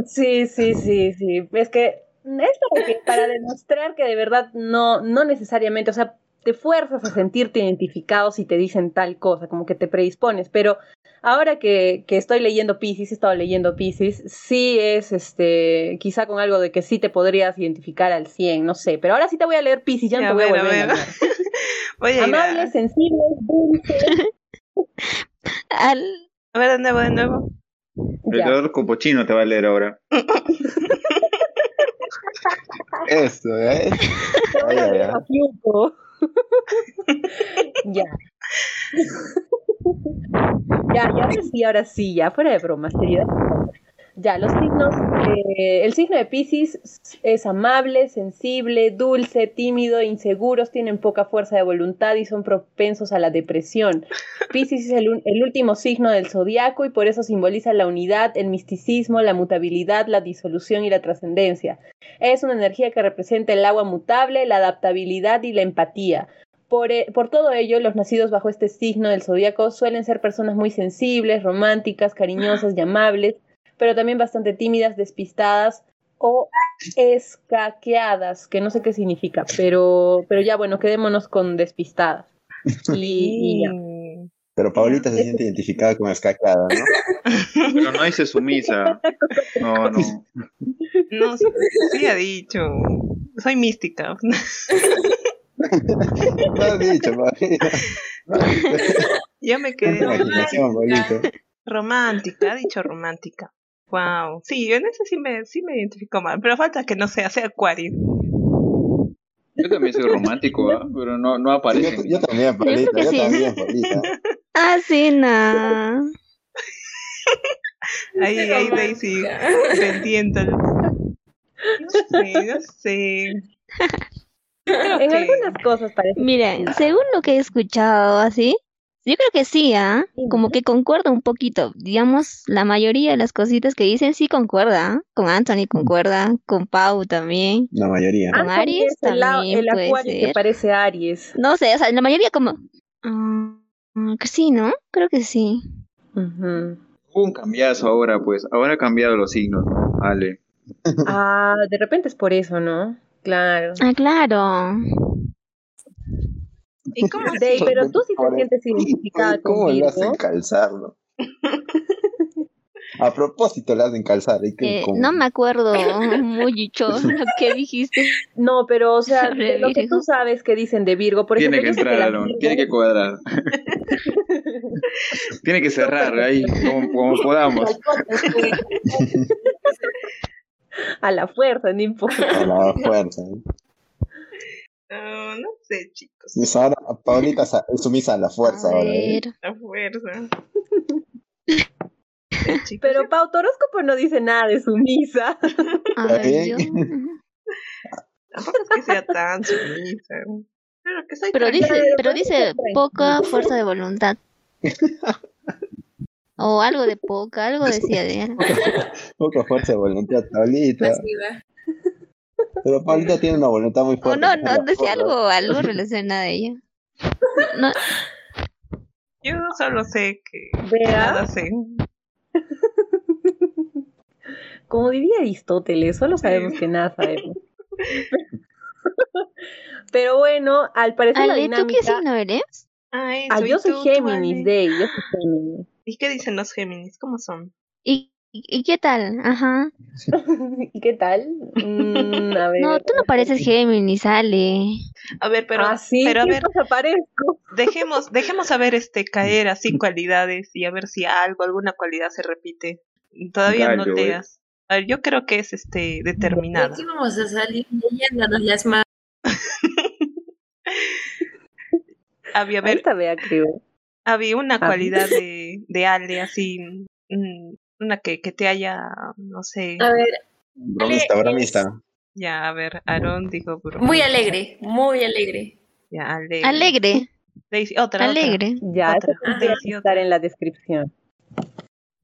Sí, sí, sí, sí. Es que es para, que- para demostrar que de verdad no, no necesariamente, o sea, te fuerzas a sentirte identificado si te dicen tal cosa, como que te predispones, pero ahora que, que estoy leyendo Pisces, he estado leyendo Pisces, sí es este, quizá con algo de que sí te podrías identificar al 100, no sé, pero ahora sí te voy a leer Pisces, ya no Ya, te voy a a ver, a volver a ver. engañar. [LAUGHS] Voy a ir a, Amables, sensibles, dulces, [LAUGHS] Al, a ver de nuevo, de nuevo. el ya. doctor Copochino te va a leer ahora. [LAUGHS] Eso, ¿eh? Ay, ay, ay. Ya. Ya, ya, sí, ahora sí, ya, fuera de broma, seriedad. Ya, los signos, eh, el signo de Pisces es amable, sensible, dulce, tímido, inseguros, tienen poca fuerza de voluntad y son propensos a la depresión. Pisces es el último signo del zodiaco y por eso simboliza la unidad, el misticismo, la mutabilidad, la disolución y la trascendencia. Es una energía que representa el agua mutable, la adaptabilidad y la empatía. Por, e- por todo ello, los nacidos bajo este signo del zodiaco suelen ser personas muy sensibles, románticas, cariñosas y amables, pero también bastante tímidas, despistadas o escaqueadas, que no sé qué significa, pero, pero ya bueno, quedémonos con despistadas. [LAUGHS] Y, y ya. Pero Paulita se siente identificada con escaqueada, ¿no? Pero no dice sumisa. No, no. [LAUGHS] No, sí ha dicho. Soy mística. [LAUGHS] [LAUGHS] No has dicho, ya me quedé Paulita. romántica, ha dicho romántica. Wow. Sí, en ese sí me, sí me identifico mal, pero falta que no sea, sea acuario. Yo también soy romántico, ¿ah? pero no, no Sí, aparece. yo, yo también, Paulita, yo sí. también, Paulita. Ah, sí, no. Ahí, ahí Daisy vendiéndolo. No sé, no sé. [LAUGHS] [LAUGHS] En algunas cosas parece. Mira, según lo que he escuchado así, yo creo que sí, ¿ah? Como que concuerda un poquito. Digamos, la mayoría de las cositas que dicen sí concuerda. ¿ah? Con Anthony concuerda, con Pau también. La mayoría. Con Anthony Aries es el, la- también el puede acuario que parece Aries. No sé, o sea, la mayoría como... mm, mm, que sí, ¿no? Creo que sí. Hubo un cambiazo ahora, pues. Ahora ha cambiado los signos, ¿no? Ale. Ah, de repente es por eso, ¿no? Claro. Ah, claro. ¿Y cómo? Dey, pero tú sí te sientes identificada con ¿Cómo le hacen Virgo. calzarlo? A propósito le hacen calzar. ¿y qué- Eh, no me acuerdo mucho lo que dijiste. No, pero o sea, de lo que tú sabes que dicen de Virgo, por Tiene ejemplo, que yo sé entrar, Aaron. Virgo- Tiene que cuadrar. [LAUGHS] Tiene que cerrar ahí, como, como podamos. [LAUGHS] a la fuerza, no importa. A la fuerza. ¿eh? No, no sé, chicos. Mis ahora, Paulita es sumisa a la fuerza A ahora. ¿eh? ver. La fuerza. [LAUGHS] Chicos, Pero Pau tu horóscopo no dice nada de sumisa. A ver, ¿Eh? yo... [LAUGHS] tampoco es que sea tan sumisa. Pero que soy Pero dice, pero dice poca fuerza de voluntad. [LAUGHS] O algo de poca, algo decía de él. Poca fuerza de voluntad, Paulita. Pasiva. Pero Paulita tiene una voluntad muy O fuerte. no, hacer no, las decía algo, algo [LAUGHS] relacionado a ella. No, Yo solo sé que Vea. nada sé. [LAUGHS] Como diría Aristóteles, solo sabemos que nada sabemos. [LAUGHS] Pero bueno, al parecer la Ale, ¿tú qué dinámica. signo eres? Ah, eso, Ah, ¿y yo soy tú, tú, Géminis, Ale? Day, yo soy Géminis. ¿Y qué dicen los Géminis? ¿Cómo son? ¿Y, y qué tal? Ajá. [LAUGHS] ¿Y qué tal? Mm, a [LAUGHS] ver. No, tú no pareces Géminis, Ale. A ver, pero, ah, sí, pero a ¿qué ver, cosa parezco? dejemos, dejemos a ver este caer así [LAUGHS] cualidades y a ver si algo, alguna cualidad se repite. Todavía no Gallo, ¿eh? leas. A ver, yo creo que es este determinada. Aquí vamos a salir leyéndonos las más. Había, a ver, Ahorita vea, creo. Había una ver. cualidad de, de Ale así, mm, una que, que te haya, no sé, A ver, Bromista, bromista. ya, a ver, Aaron dijo, muy alegre, muy alegre. ya, alegre. Alegre, Daisy, otra, otra. alegre. Ya, Otra. Daisy, otra. estar en la descripción.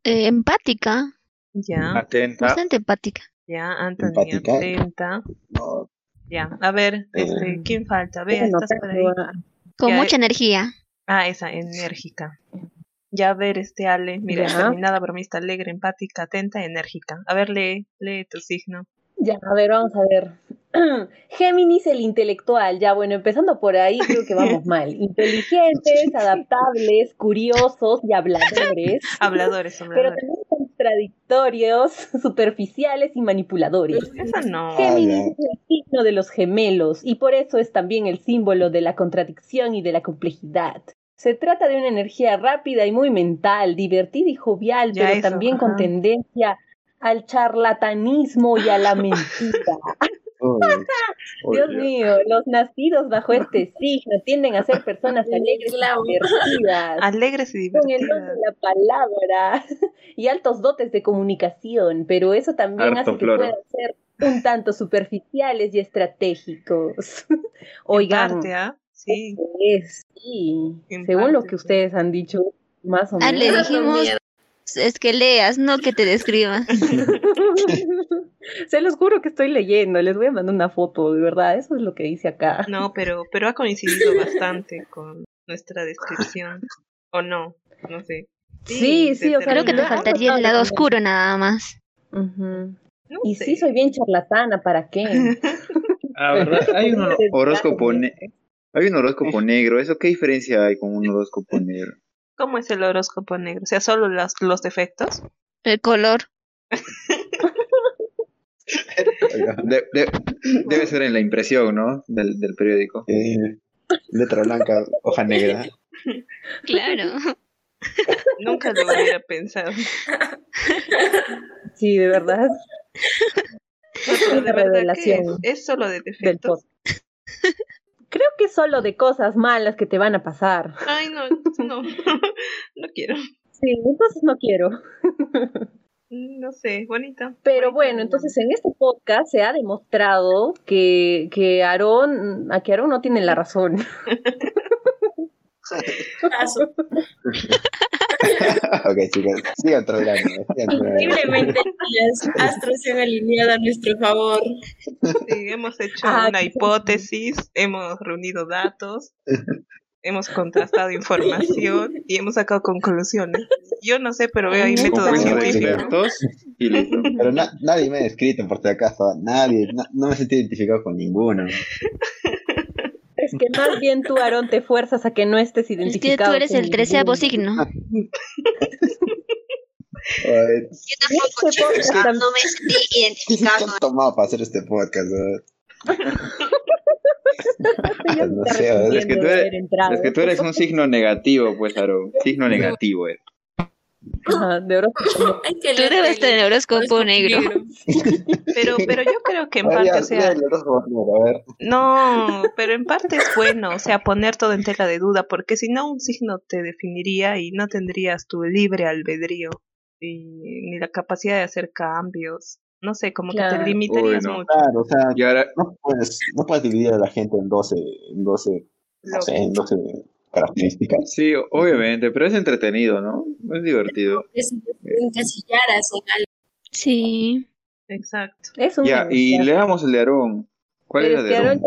Eh, empática, Ya, Atenta. bastante empática. ya, Anthony, Empática. atenta. No, Ya, a ver, este, Eh. ¿quién falta? Vea, estás por ahí. Con Ya, mucha energía. Ah, esa, enérgica. Ya, a ver, este Ale, mira, Ya. determinada, bromista, alegre, empática, atenta, enérgica. A ver, lee, lee tu signo. Ya, a ver, vamos a ver. [CLEARS THROAT] Géminis, el intelectual. Ya, bueno, empezando por ahí, creo que vamos [LAUGHS] mal. Inteligentes, adaptables, curiosos y habladores, [LAUGHS] Habladores, [LAUGHS] pero habladores. también contradictorios, superficiales y manipuladores. Esa no. Géminis es el signo de los gemelos y por eso es también el símbolo de la contradicción y de la complejidad. Se trata de una energía rápida y muy mental, divertida y jovial, Ya pero eso, también con tendencia al charlatanismo y a la [LAUGHS] mentira. [LAUGHS] Dios mío, los nacidos bajo este signo tienden a ser personas [LAUGHS] alegres y divertidas, Alegres y con el don divertidas. de la palabra y altos dotes de comunicación, pero eso también Harto hace que floro. puedan ser un tanto superficiales y estratégicos. Oigan, parte, ¿ah? Sí. es, sí, En según lo que sí. ustedes han dicho, más o Ah, le menos. dijimos es que leas, no que te describas. [LAUGHS] Se los juro que estoy leyendo, les voy a mandar una foto, de verdad, eso es lo que dice acá. No, pero, pero ha coincidido bastante con nuestra descripción. ¿O no? No sé. Sí, sí, o sea, Creo que te faltaría el lado oscuro nada más. No Y sé. sí, soy bien charlatana, ¿para qué? [LAUGHS] Ah, ¿verdad? Hay un hor- [LAUGHS] horóscopo, ne- hay un horóscopo negro. ¿Eso qué diferencia hay con un horóscopo [LAUGHS] negro? ¿Cómo es el horóscopo negro? O sea, solo las, los defectos. El color. Oiga, De- de- debe ser en la impresión, ¿no? Del, del periódico. eh, letra blanca, hoja negra. [LAUGHS] Claro. [LAUGHS] Nunca lo hubiera pensado. Sí, de verdad. No, de verdad que es, es solo de Del defectos. Creo que solo de cosas malas que te van a pasar. Ay, no, no, [LAUGHS] no quiero. Sí, entonces no quiero. No sé, bonita. Pero bonita, bueno, ¿no? entonces en este podcast se ha demostrado que, que Aarón, a que Aarón no tiene la razón. [LAUGHS] [LAUGHS] Ok, chicos, sigan troleando. Increíblemente las astros se han alineado a nuestro favor. Sí, hemos hecho Ah, una hipótesis, hemos reunido datos, hemos contrastado información y hemos sacado conclusiones. Yo no sé, pero veo ahí método Fuimos Conclusión científico. expertos y listo. Pero na- nadie me ha escrito, por si acaso. Nadie. na- no me sentí identificado con ninguno. Es que más bien tú, Aarón, te fuerzas a que no estés Es que identificado. tú eres el treceavo signo. Ay, Yo tampoco, Este podcast no me sentí ¿Qué identificado tomado para hacer este podcast? no? Sé, es que tú eres-. Es que tú eres un signo negativo, pues, Aro. Signo negativo, eh. Ajá, de horóscopo. Hay [LAUGHS] que Tú debes tener horóscopo horóscopo negro. [LAUGHS] Pero, pero yo creo que en parte, ya, o sea, vamos a ver. no, pero en parte es bueno, o sea, poner todo en tela de duda, porque si no un signo te definiría y no tendrías tu libre albedrío y ni la capacidad de hacer cambios. No sé, como que te limitarías Uy, no. mucho. Claro, o sea, Y ahora, no puedes, no puedes dividir a la gente en 12, en 12, no sé, en 12 características. sí, obviamente, pero es entretenido, ¿no? Es divertido. Es encasillaras en algo. Sí. Exacto. Es un Ya, y leamos el de Aarón. ¿Cuál Pero era es de Aarón?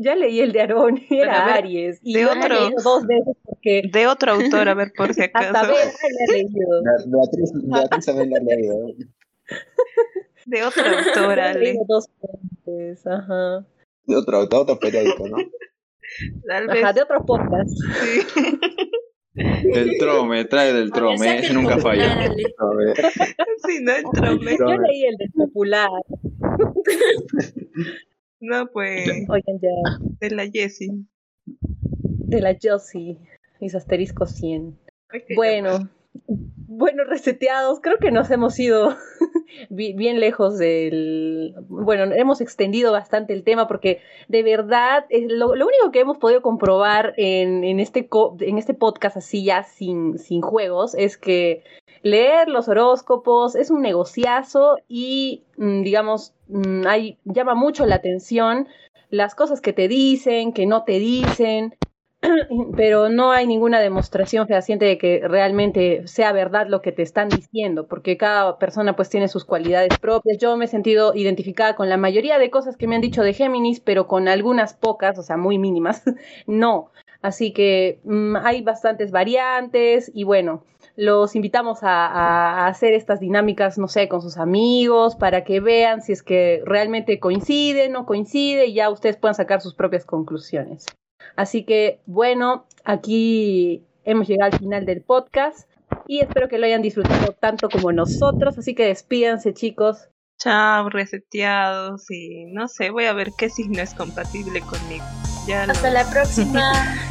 Ya, leí el de Aarón, era ver, Aries. Y de otro. dos veces porque De otro autor, a ver por si [LAUGHS] hasta acaso. he leído. Be- Beatriz, la ha leído. De otro autor, [LAUGHS] Ale. dos veces, ajá. De otro, de otro periódico, ¿no? Tal vez Ajá, de otro podcast. sí. [LAUGHS] Del trome, trae del trome, ese nunca falla. Ale. A ver. Sí, no el trome. Yo leí el de popular. [LAUGHS] No, pues, Oigan, ya. de la Jessie. De la Josie. Mis asteriscos 100. Ay, qué Bueno, bueno, reseteados, creo que nos hemos ido bien lejos del... Bueno, hemos extendido bastante el tema porque de verdad es lo, único que hemos podido comprobar en, en, este, en este podcast así ya sin, sin juegos es que leer los horóscopos es un negociazo y mm, digamos, mm, hay, llama mucho la atención las cosas que te dicen, que no te dicen, [CLEARS THROAT] pero no hay ninguna demostración fehaciente de que realmente sea verdad lo que te están diciendo, porque cada persona pues tiene sus cualidades propias. Yo me he sentido identificada con la mayoría de cosas que me han dicho de Géminis, pero con algunas pocas, o sea, muy mínimas, [LAUGHS] no. Así que mm, hay bastantes variantes y bueno, los invitamos a, a- hacer estas dinámicas, no sé, con sus amigos, para que vean si es que realmente coincide, no coincide, y ya ustedes puedan sacar sus propias conclusiones. Así que, bueno, aquí hemos llegado al final del podcast y espero que lo hayan disfrutado tanto como nosotros. Así que despídanse, chicos. Chao, reseteados y no sé, voy a ver qué signo es compatible conmigo. Ya lo- Hasta la próxima. [LAUGHS]